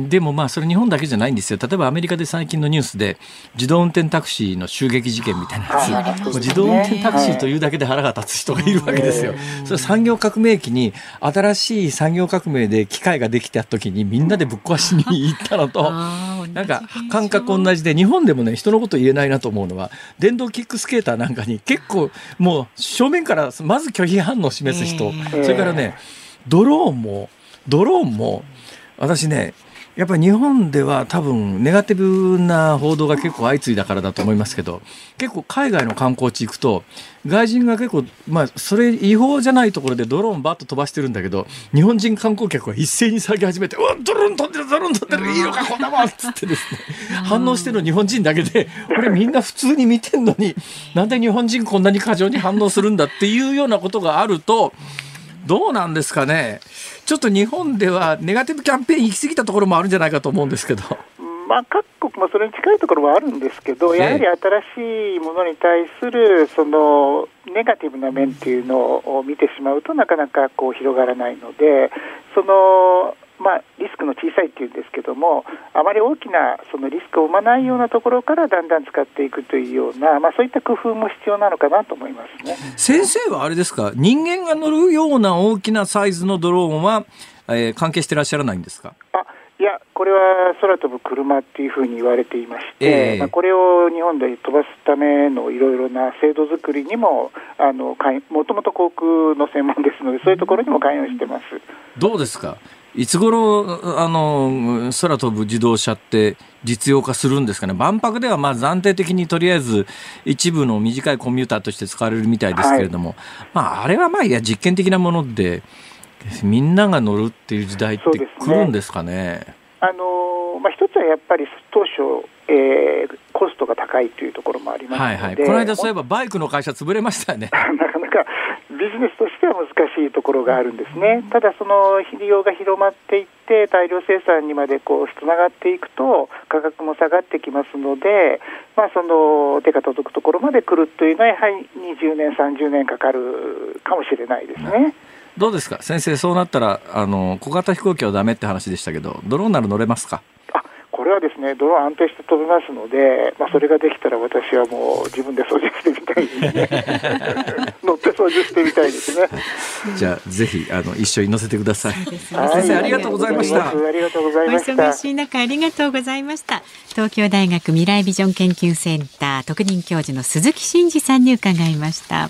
でもまあそれ日本だけじゃないんですよ。例えばアメリカで最近のニュースで自動運転タクシーの襲撃事件みたいなやつ、自動運転タクシーというだけで腹が立つ人がいるわけですよ。それ産業革命期に新しい産業革命で機械ができた時にみんなでぶっ壊しに行ったのと、なんか感覚同じで日本でもね人のこと言えないなと思うのは電動キックスケーターなんかに結構もう正面からまず拒否反応を示す人、ええ。それからねドローンもドローンも私ねやっぱり日本では多分ネガティブな報道が結構相次いだからだと思いますけど結構海外の観光地行くと外人が結構まあそれ違法じゃないところでドローンバッと飛ばしてるんだけど日本人観光客は一斉に騒ぎ始めて「うわドローン飛んでるドローン飛んでるいいのかこんなもん」っつってですね反応してるの日本人だけで俺みんな普通に見てんのになんで日本人こんなに過剰に反応するんだっていうようなことがあるとどうなんですかね。ちょっと日本ではネガティブキャンペーン行き過ぎたところもあるんじゃないかと思うんですけど。まあ、各国もそれに近いところはあるんですけど、やはり新しいものに対するそのネガティブな面っていうのを見てしまうとなかなかこう広がらないので、そのまあ、リスクの小さいっていうんですけども、あまり大きなそのリスクを生まないようなところからだんだん使っていくというような、まあ、そういった工夫も必要なのかなと思いますね。先生はあれですか、人間が乗るような大きなサイズのドローンは、えー、関係してらっしゃらないんですか？あいや、これは空飛ぶ車っていうふうに言われていまして、えー、まあ、これを日本で飛ばすためのいろいろな制度作りにも、あのもともと航空の専門ですので、そういうところにも関与してます。どうですか？いつ頃あの空飛ぶ自動車って実用化するんですかね、万博ではまあ暫定的にとりあえず一部の短いコンピューターとして使われるみたいですけれども、はい、まあ、あれはまあいや実験的なもので、みんなが乗るっていう時代って来るんですかね？あのまあ、一つはやっぱり当初、えー、コストが高いというところもありますので、はいはい、この間、そういえばバイクの会社、潰れましたよね。<laughs> なかなかビジネスとしては難しいところがあるんですね、ただ、その利用が広まっていって、大量生産にまでこうつながっていくと、価格も下がってきますので、まあ、その手が届くところまで来るというのは、やはり20年、30年かかるかもしれないですね。どうですか？先生、そうなったらあの小型飛行機はだめって話でしたけど、ドローンなら乗れますか？あこれはですね、ドローン安定して飛びますので、まあ、それができたら私はもう自分で操縦してみたいですね。<laughs> 乗って操縦してみたいですね。じゃあ、ぜひあの一緒に乗せてください。い先生、ありがとうございました。ありがとうございました。お忙しい中、ありがとうございました。東京大学未来ビジョン研究センター特任教授の鈴木真二さんに伺いました。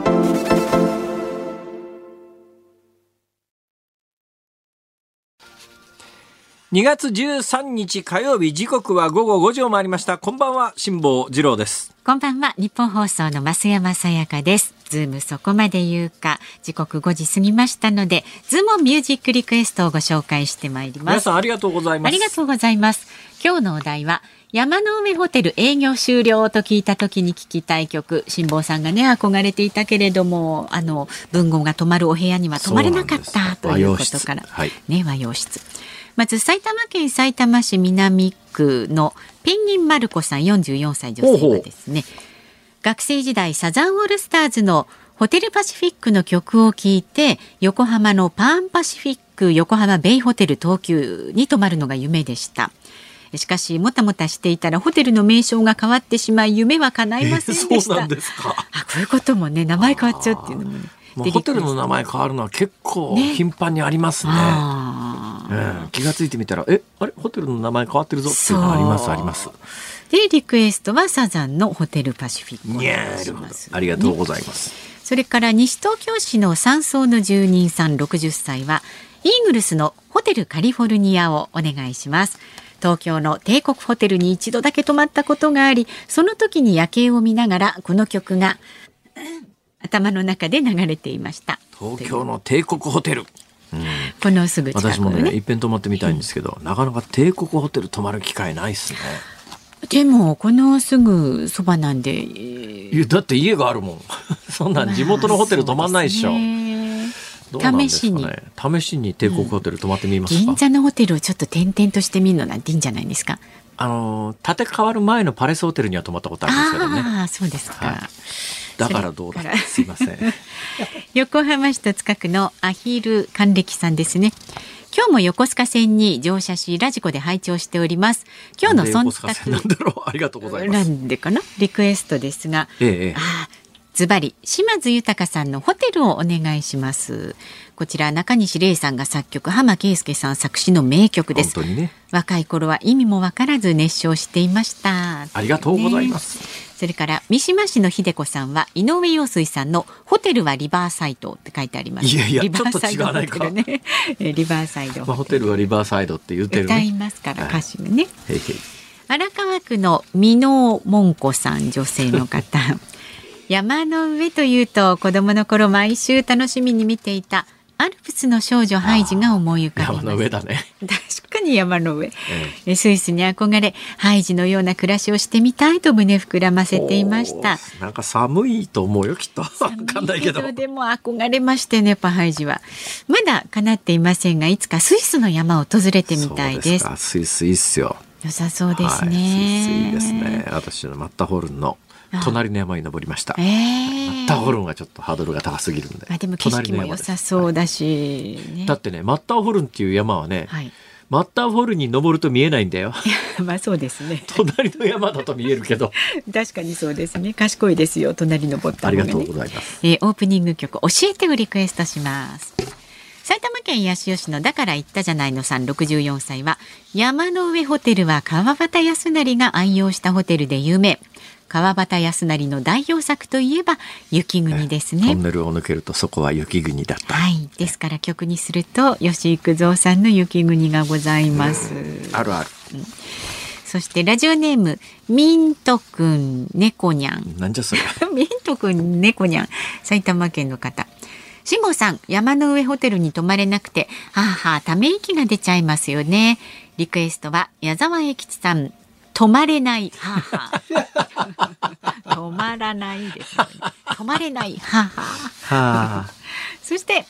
2月13日火曜日時刻は午後5時を回りました。こんばんは辛坊治郎です。こんばんはニッポン放送の増山さやかです。ズームそこまで言うか。時刻5時過ぎましたのでズームミュージックリクエストをご紹介してまいります。皆さんありがとうございます。ありがとうございます。今日のお題は山の上ホテル営業終了と聞いた時に聞きたい曲。辛坊さんがね憧れていたけれどもあの文豪が泊まるお部屋には泊まれなかったということから、はい、ね和洋室まず埼玉県埼玉市南区のペンギンマルコさん44歳女性はですね学生時代サザンオールスターズのホテルパシフィックの曲を聴いて横浜のパーンパシフィック横浜ベイホテル東急に泊まるのが夢でした。しかしもたもたしていたらホテルの名称が変わってしまい夢は叶いませんでした、えー、あこういうこともね名前変わっちゃうっていうのもねホテルの名前変わるのは結構頻繁にありますね。ねうん、気がついてみたら、え、あれ、ホテルの名前変わってるぞっていうのあります、あります。で、リクエストはサザンのホテルパシフィックありがとうございます。それから西東京市の山荘の住人さん60歳は、イーグルスのホテルカリフォルニアをお願いします。東京の帝国ホテルに一度だけ泊まったことがあり、その時に夜景を見ながらこの曲が頭の中で流れていました。東京の帝国ホテル。うん、このすぐ近く私もね、ねいっぺん泊まってみたいんですけど、なかなか帝国ホテル泊まる機会ないっすね。でもこのすぐそばなんでいやだって家があるもん。<laughs> そんなん地元のホテル泊まんないっしょ。まあね試しにね。試しに帝国ホテル泊まってみますか？銀座のホテルをちょっと転々としてみるのなんていいんじゃないですか？あの建て替わる前のパレスホテルには泊まったことあるんですけどね。ああ、そうですか。はいだからどうだすいません。<laughs> 横浜市戸塚区のアヒル還暦さんですね。今日も横須賀線に乗車しラジコで拝聴しております。今日の忖線なんだろう。ありがとうございまなす。んでかな？リクエストですが、ええええあーズバリ島津豊さんのホテルをお願いします。こちら中西礼さんが作曲、浜圭介さん作詞の名曲です。本当にね。若い頃は意味もわからず熱唱していました。ありがとうございます。それから三島市の秀子さんは井上陽水さんのホテルはリバーサイドって書いてあります。いやいやリバーサイドちょっと違わないかホテルね。<laughs> えリバーサイドまあ、ホテルはリバーサイドって言ってる歌いね。ますからはい歌詞がね。へいへい荒川区の箕面門子さん女性の方山の上というと子供の頃毎週楽しみに見ていたアルプスの少女ハイジが思い浮かびます山の上だね。確かに山の上、ええスイスに憧れハイジのような暮らしをしてみたいと胸膨らませていましたなんか寒いと思うよきっと。<laughs> わかんないけど。でも憧れましてねパハイジはまだ叶っていませんがいつかスイスの山を訪れてみたいですスイスいいっすよ。良さそうですね、はい、スイスいいですね。私のマッターホルンの隣の山に登りました。えー。マッターホルンはちょっとハードルが高すぎるんで。あでも景色も良さそうだし、ね。だってね、マッターホルンっていう山はね、はい。マッターホルンに登ると見えないんだよ。<laughs> まあそうですね。<laughs> 隣の山だと見えるけど。<laughs> 確かにそうですね。賢いですよ。隣登ったあ方がねりがとうございます。えーオープニング曲教えてをリクエストします。埼玉県八潮市のだから言ったじゃないのさん。64歳は山の上ホテルは川端康成が愛用したホテルで有名川端康成の代表作といえば雪国ですね。トンネルを抜けるとそこは雪国だった。はい。ですから曲にすると吉幾三さんの雪国がございます。あるある。そしてラジオネームミントくん猫にゃん。なんじゃそれ。<laughs> ミントくん猫にゃん。埼玉県の方。辛坊さん山の上ホテルに泊まれなくてはあはあため息が出ちゃいますよね。リクエストは矢沢永吉さん止まれないはあはあ止まらないですよね。止まれないはあ。は。そして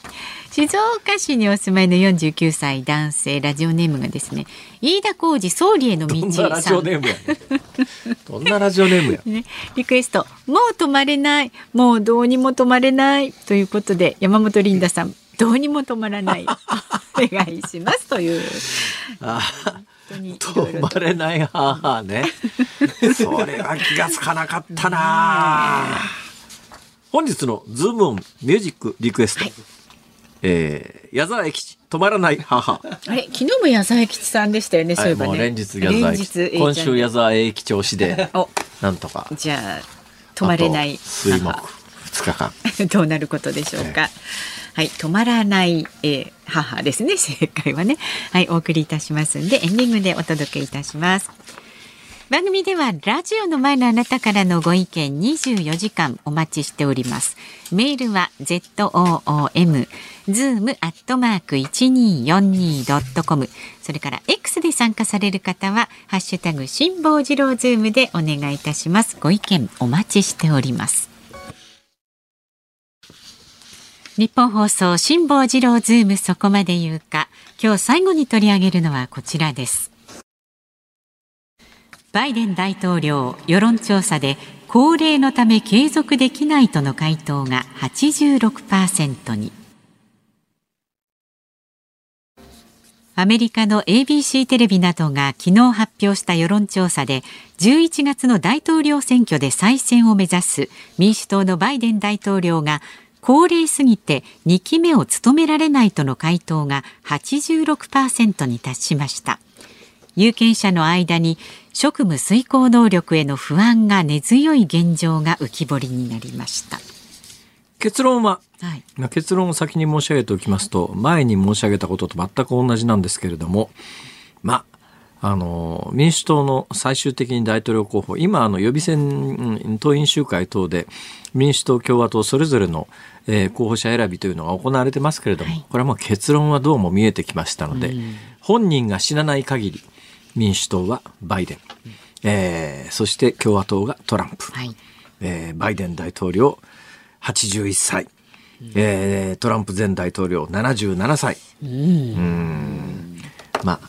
静岡市にお住まいの49歳男性ラジオネームがですね飯田浩二総理への道どんなラジオネームやねん。どんなラジオネームや。<laughs> ね、リクエスト「もう止まれない。もうどうにも止まれない」ということで山本リンダさん「どうにも止まらない」<laughs> お願いします。という。あ止まれない母ね。<laughs> それは気がつかなかったな。本日のズームオンミュージックリクエスト。えー、矢沢永吉止まらない母。あれ昨日も矢沢永吉さんでしたよね、そういえばね連日矢沢永吉。今週矢沢永吉推しで、おなんとか。じゃあ止まれない水木母2日間。<laughs> どうなることでしょうか。はい、止まらない、えー母ですね。<laughs> 正解はね。はい、お送りいたしますんで、エンディングでお届けいたします。番組ではラジオの前のあなたからのご意見24時間お待ちしております。メールは z o o m zoom アットマーク一二四二ドットコム。それから X で参加される方はハッシュタグ辛坊治郎ズームでお願いいたします。ご意見お待ちしております。ニッポン放送辛坊治郎ズームそこまで言うか。今日最後に取り上げるのはこちらです。バイデン大統領世論調査で高齢のため継続できないとの回答が86%に。アメリカの ABC テレビなどが昨日発表した世論調査で11月の大統領選挙で再選を目指す民主党のバイデン大統領が高齢すぎて2期目を務められないとの回答が86%に達しました。有権者の間に職務遂行能力への不安が根強い現状が浮き彫りになりました、結論は、はい、まあ結論を先に申し上げておきますと、前に申し上げたことと全く同じなんですけれども、まあ、あの、民主党の最終的に大統領候補、今、あの、予備選、党員集会等で、民主党、共和党、それぞれの、えー、候補者選びというのが行われてますけれども、はい、これはもう結論はどうも見えてきましたので、本人が死なない限り、民主党はバイデン、えー、そして共和党がトランプ、はい、えー、バイデン大統領81歳、えー、トランプ前大統領77歳。うん。ま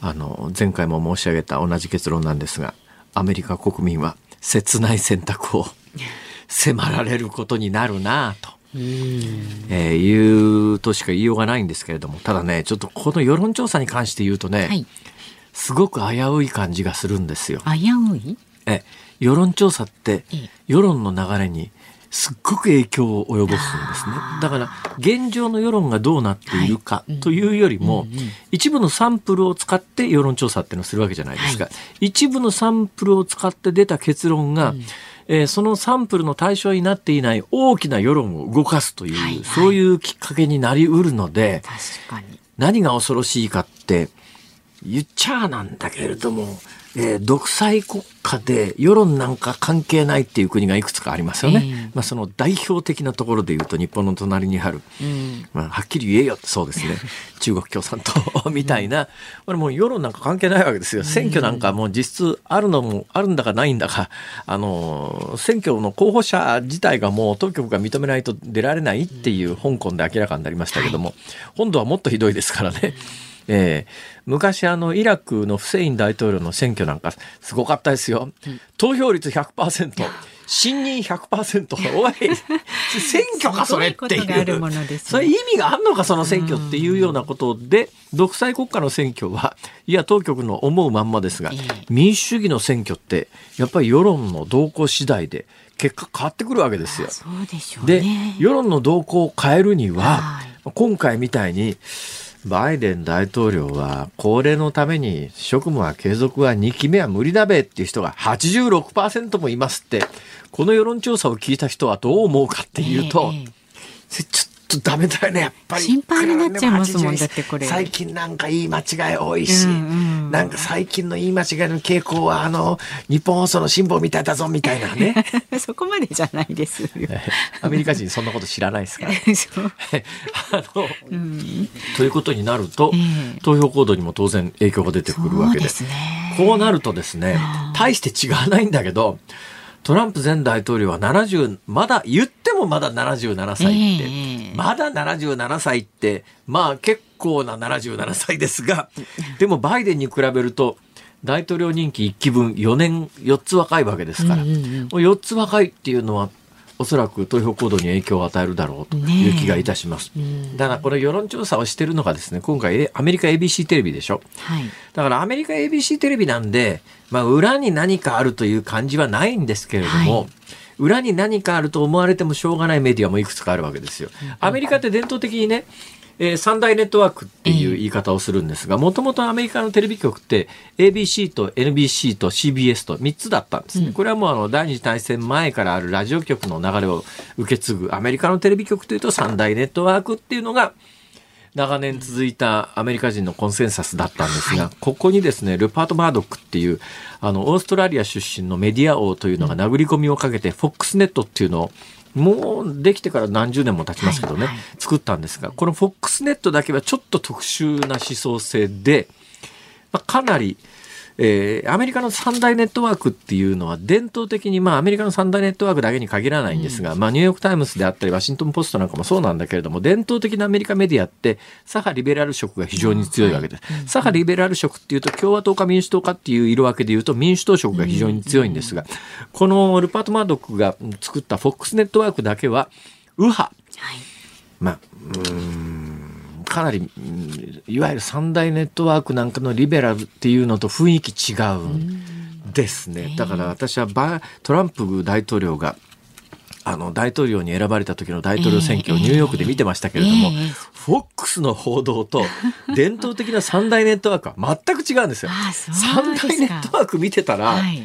あ、あの、前回も申し上げた同じ結論なんですが、アメリカ国民は切ない選択を <laughs> 迫られることになるなと。えー、いうとしか言いようがないんですけれども、ただね、ちょっとこの世論調査に関して言うとね、はい、すごく危うい感じがするんですよ。危うい？え、世論調査って、世論の流れにすっごく影響を及ぼすんですね。だから、現状の世論がどうなっているかというよりも、一部のサンプルを使って世論調査っていうのをするわけじゃないですか。一部のサンプルを使って出た結論が、えー、そのサンプルの対象になっていない大きな世論を動かすという、はいはい、そういうきっかけになりうるので、何が恐ろしいかって言っちゃなんだけれども、えー、独裁国家で世論なんか関係ないっていう国がいくつかありますよね。えー、まあ、その代表的なところで言うと日本の隣にある、うん、まあ、はっきり言えよ。そうですね。<laughs> 中国共産党みたいな、これもう世論なんか関係ないわけですよ。選挙なんかもう実質あるのもあるんだかないんだか、あの、選挙の候補者自体がもう当局が認めないと出られないっていう香港で明らかになりましたけども、今度はもっとひどいですからね。えー、昔あのイラクのフセイン大統領の選挙なんかすごかったですよ。投票率100%。信任100%おい <laughs> 選挙かそれっていう。それ意味があんのかその選挙っていうようなことで独裁国家の選挙はいや当局の思うまんまですが民主主義の選挙ってやっぱり世論の動向次第で結果変わってくるわけですよ。で、ね、世論の動向を変えるには今回みたいにバイデン大統領は高齢のために職務は継続は2期目は無理だべっていう人が86%もいますって、この世論調査を聞いた人はどう思うかっていうと、えー、ちょっとダメだよね、やっぱり。心配になっちゃいますもん、だってこれ。最近なんか言い間違い多いし、うんうん、なんか最近の言い間違いの傾向は、あの、日本放送の辛抱みたいだぞ、みたいなね。<laughs> そこまでじゃないですよ。アメリカ人そんなこと知らないですから。<laughs> あの、うん、ということになると、えー、投票行動にも当然影響が出てくるわけです。ですね、こうなるとですね、大して違わないんだけど、トランプ前大統領は70、まだ、言ってもまだ77歳って、えー、まだ77歳って、まあ結構な77歳ですが、<laughs> でもバイデンに比べると、大統領任期1期分4年4つ若いわけですから、うんうんうん、4つ若いっていうのはおそらく投票行動に影響を与えるだろうという気がいたします。だからこの世論調査をしているのがですね、今回アメリカ ABC テレビでしょ。はい、だからアメリカ ABC テレビなんで、まあ裏に何かあるという感じはないんですけれども、はい裏に何かあると思われてもしょうがないメディアもいくつかあるわけですよ。アメリカって伝統的にね、えー、三大ネットワークっていう言い方をするんですが、もともとアメリカのテレビ局って ABC と NBC と CBS と3つだったんですね。これはもうあの第二次大戦前からあるラジオ局の流れを受け継ぐアメリカのテレビ局というと三大ネットワークっていうのが長年続いたアメリカ人のコンセンサスだったんですが、ここにですね、ルパート・マードックっていう、あの、オーストラリア出身のメディア王というのが殴り込みをかけて、フォックスネットっていうのをもうできてから何十年も経ちますけどね、はいはい、作ったんですが、このフォックスネットだけはちょっと特殊な思想性で、まあ、かなり、えー、アメリカの三大ネットワークっていうのは伝統的に、まあ、アメリカの三大ネットワークだけに限らないんですが、うん、まあ、ニューヨーク・タイムズであったり、ワシントン・ポストなんかもそうなんだけれども、伝統的なアメリカメディアって、左派リベラル色が非常に強いわけです。左派リベラル色っていうと、共和党か民主党かっていう色分けで言うと、民主党色が非常に強いんですが、このルパート・マードックが作ったフォックスネットワークだけは、右派。はい、まあ、うんかなり、いわゆる三大ネットワークなんかのリベラルっていうのと雰囲気違うですね。だから私はバトランプ大統領があの大統領に選ばれた時の大統領選挙をニューヨークで見てましたけれども、フォックスの報道と伝統的な三大ネットワークは全く違うんですよ。三大ネットワーク見てたら、はい。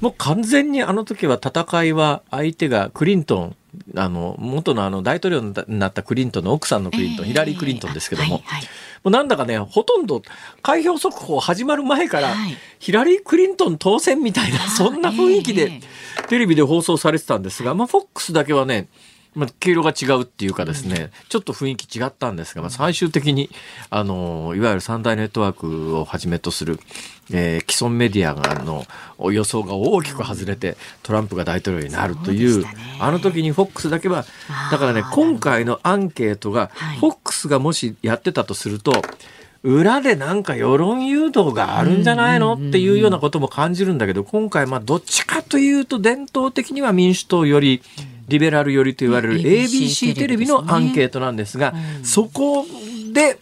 もう完全にあの時は戦いは相手がクリントン、あの、元のあの大統領になったクリントンの奥さんのクリントン、ヒラリー・クリントンですけども、はいはい、もうなんだかね、ほとんど開票速報始まる前から、はい。ヒラリー・クリントン当選みたいな、そんな雰囲気でええ。テレビで放送されてたんですが、まあ、フォックスだけはね、まあ、毛色が違うっていうかですね、ちょっと雰囲気違ったんですが、まあ、最終的に、あの、いわゆる三大ネットワークをはじめとする、えー既存メディアがの予想が大きく外れて、トランプが大統領になるという、そうね。あの時にフォックスだけはだからね、今回のアンケートが、はい。フォックスがもしやってたとすると、裏でなんか世論誘導があるんじゃないのっていうようなことも感じるんだけど、今回まあどっちかというと伝統的には民主党より、リベラルよりと言われる ABC テレビのアンケートなんですが、そこで、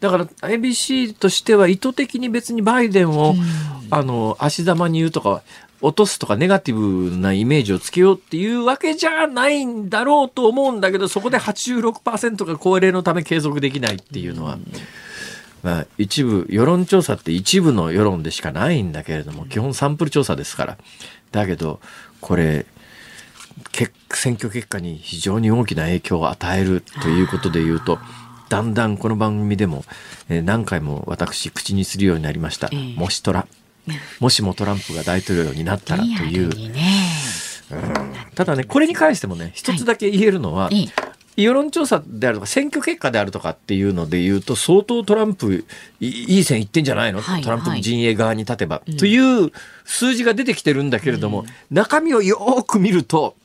だから ABC としては意図的に別にバイデンを、あの、足玉に言うとか、落とすとかネガティブなイメージをつけようっていうわけじゃないんだろうと思うんだけど、そこで86%が高齢のため継続できないっていうのは、まあ、一部、世論調査って一部の世論でしかないんだけれども、基本サンプル調査ですから。だけど、これ、結選挙結果に非常に大きな影響を与えるということで言うと、だんだんこの番組でも、えー何回も私口にするようになりました。ええ。もしトラ。<laughs> もしもトランプが大統領になったらという。ル。にね。ただね、これに関してもね、一つだけ言えるのは、ええ。世論調査であるとか選挙結果であるとかっていうので言うと相当トランプいいい線いってんじゃないの、はいトランプ陣営側に立てば、という数字が出てきてるんだけれども、中身をよーく見ると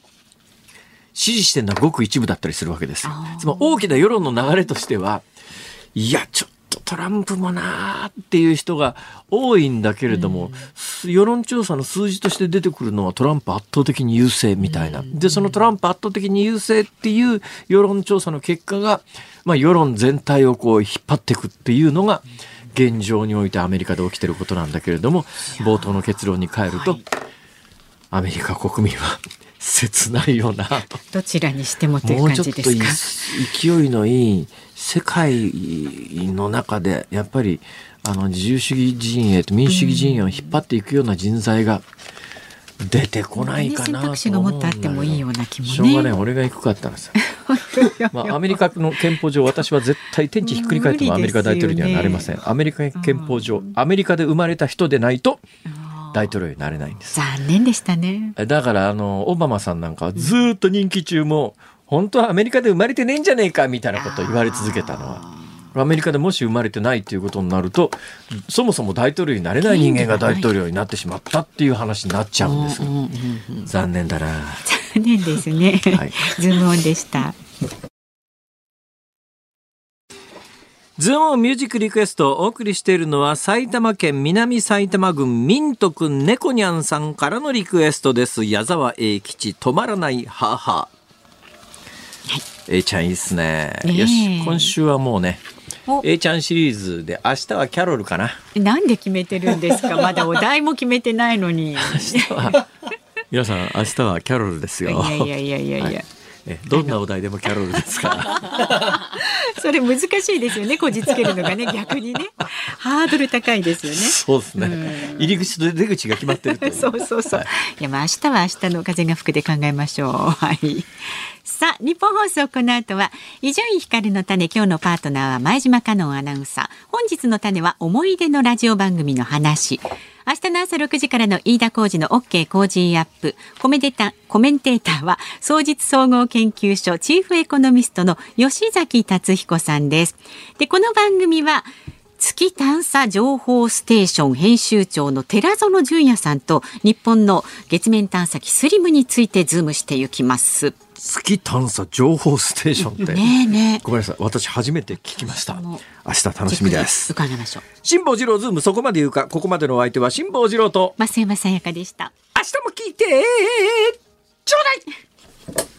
支持してるのはごく一部だったりするわけです。つまり大きな世論の流れとしてはいやちょっとトランプもなーっていう人が多いんだけれども、世論調査の数字として出てくるのはトランプ圧倒的に優勢みたいな。で、そのトランプ圧倒的に優勢っていう世論調査の結果が、まあ世論全体をこう引っ張っていくっていうのが、現状においてアメリカで起きてることなんだけれども、冒頭の結論に変えると、アメリカ国民は切ないよな。と。どちらにしてもというもう感ちょっといいじですか。勢いのいい世界の中でやっぱりあの自由主義陣営と民主主義陣営を引っ張っていくような人材が出てこないかなと思うんだ選択肢がもっとあってもいいような気もね。しょうがない俺が行くかったらさ、まあ、アメリカの憲法上私は絶対天地ひっくり返ってもアメリカ大統領にはなれません、アメリカ憲法上アメリカで生まれた人でないと大統領になれないんです残念でしたね。だからあのオバマさんなんかはずーっと任期中も本当はアメリカで生まれてねえんじゃねえかみたいなことを言われ続けたのはアメリカでもし生まれてないということになるとそもそも大統領になれない人間が大統領になってしまったっていう話になっちゃうんですうんうんうんうん残念だな残念ですね。はい <laughs> ズームオンでした。ズームミュージックリクエストをお送りしているのは埼玉県南埼玉郡ミントくん猫にゃんさんからのリクエストです。矢沢永吉止まらない母。A ちゃんいいっすね。ねえ。よし。今週はもうねお。A ちゃんシリーズで明日はキャロルかな。なんで決めてるんですか？<laughs> まだお題も決めてないのに。い明日は皆さん明日はキャロルですよ。やいやいやいやいや。はい。えどんなお題でもキャロルですか？ら <laughs> それ難しいですよね。こじつけるのがね、逆にね。ハードル高いですよね。そうですね入り口と出口が決まってるという <laughs> そうそうそう。はいい、やまあ明日は明日の風が吹くで考えましょう。はい。さあニッポン放送この後は伊集院光のタネ今日のパートナーは前島花音アナウンサー。本日の種は思い出のラジオ番組の話。明日の朝6時からの飯田浩二の OK 工事アップ。コメデタコメンテーターは双日総合研究所チーフエコノミストの吉崎達彦さんです。でこの番組は月探査情報ステーション編集長の寺園純也さんと日本の月面探査機 SLIM についてズームしていきます。月探査情報ステーションって、ねえねえ。ごめんなさい私初めて聞きました明日楽しみです伺いましょう。辛坊治郎ズームそこまで言うかここまでのお相手は辛坊治郎と増山さやかでした。明日も聞いてちょうだい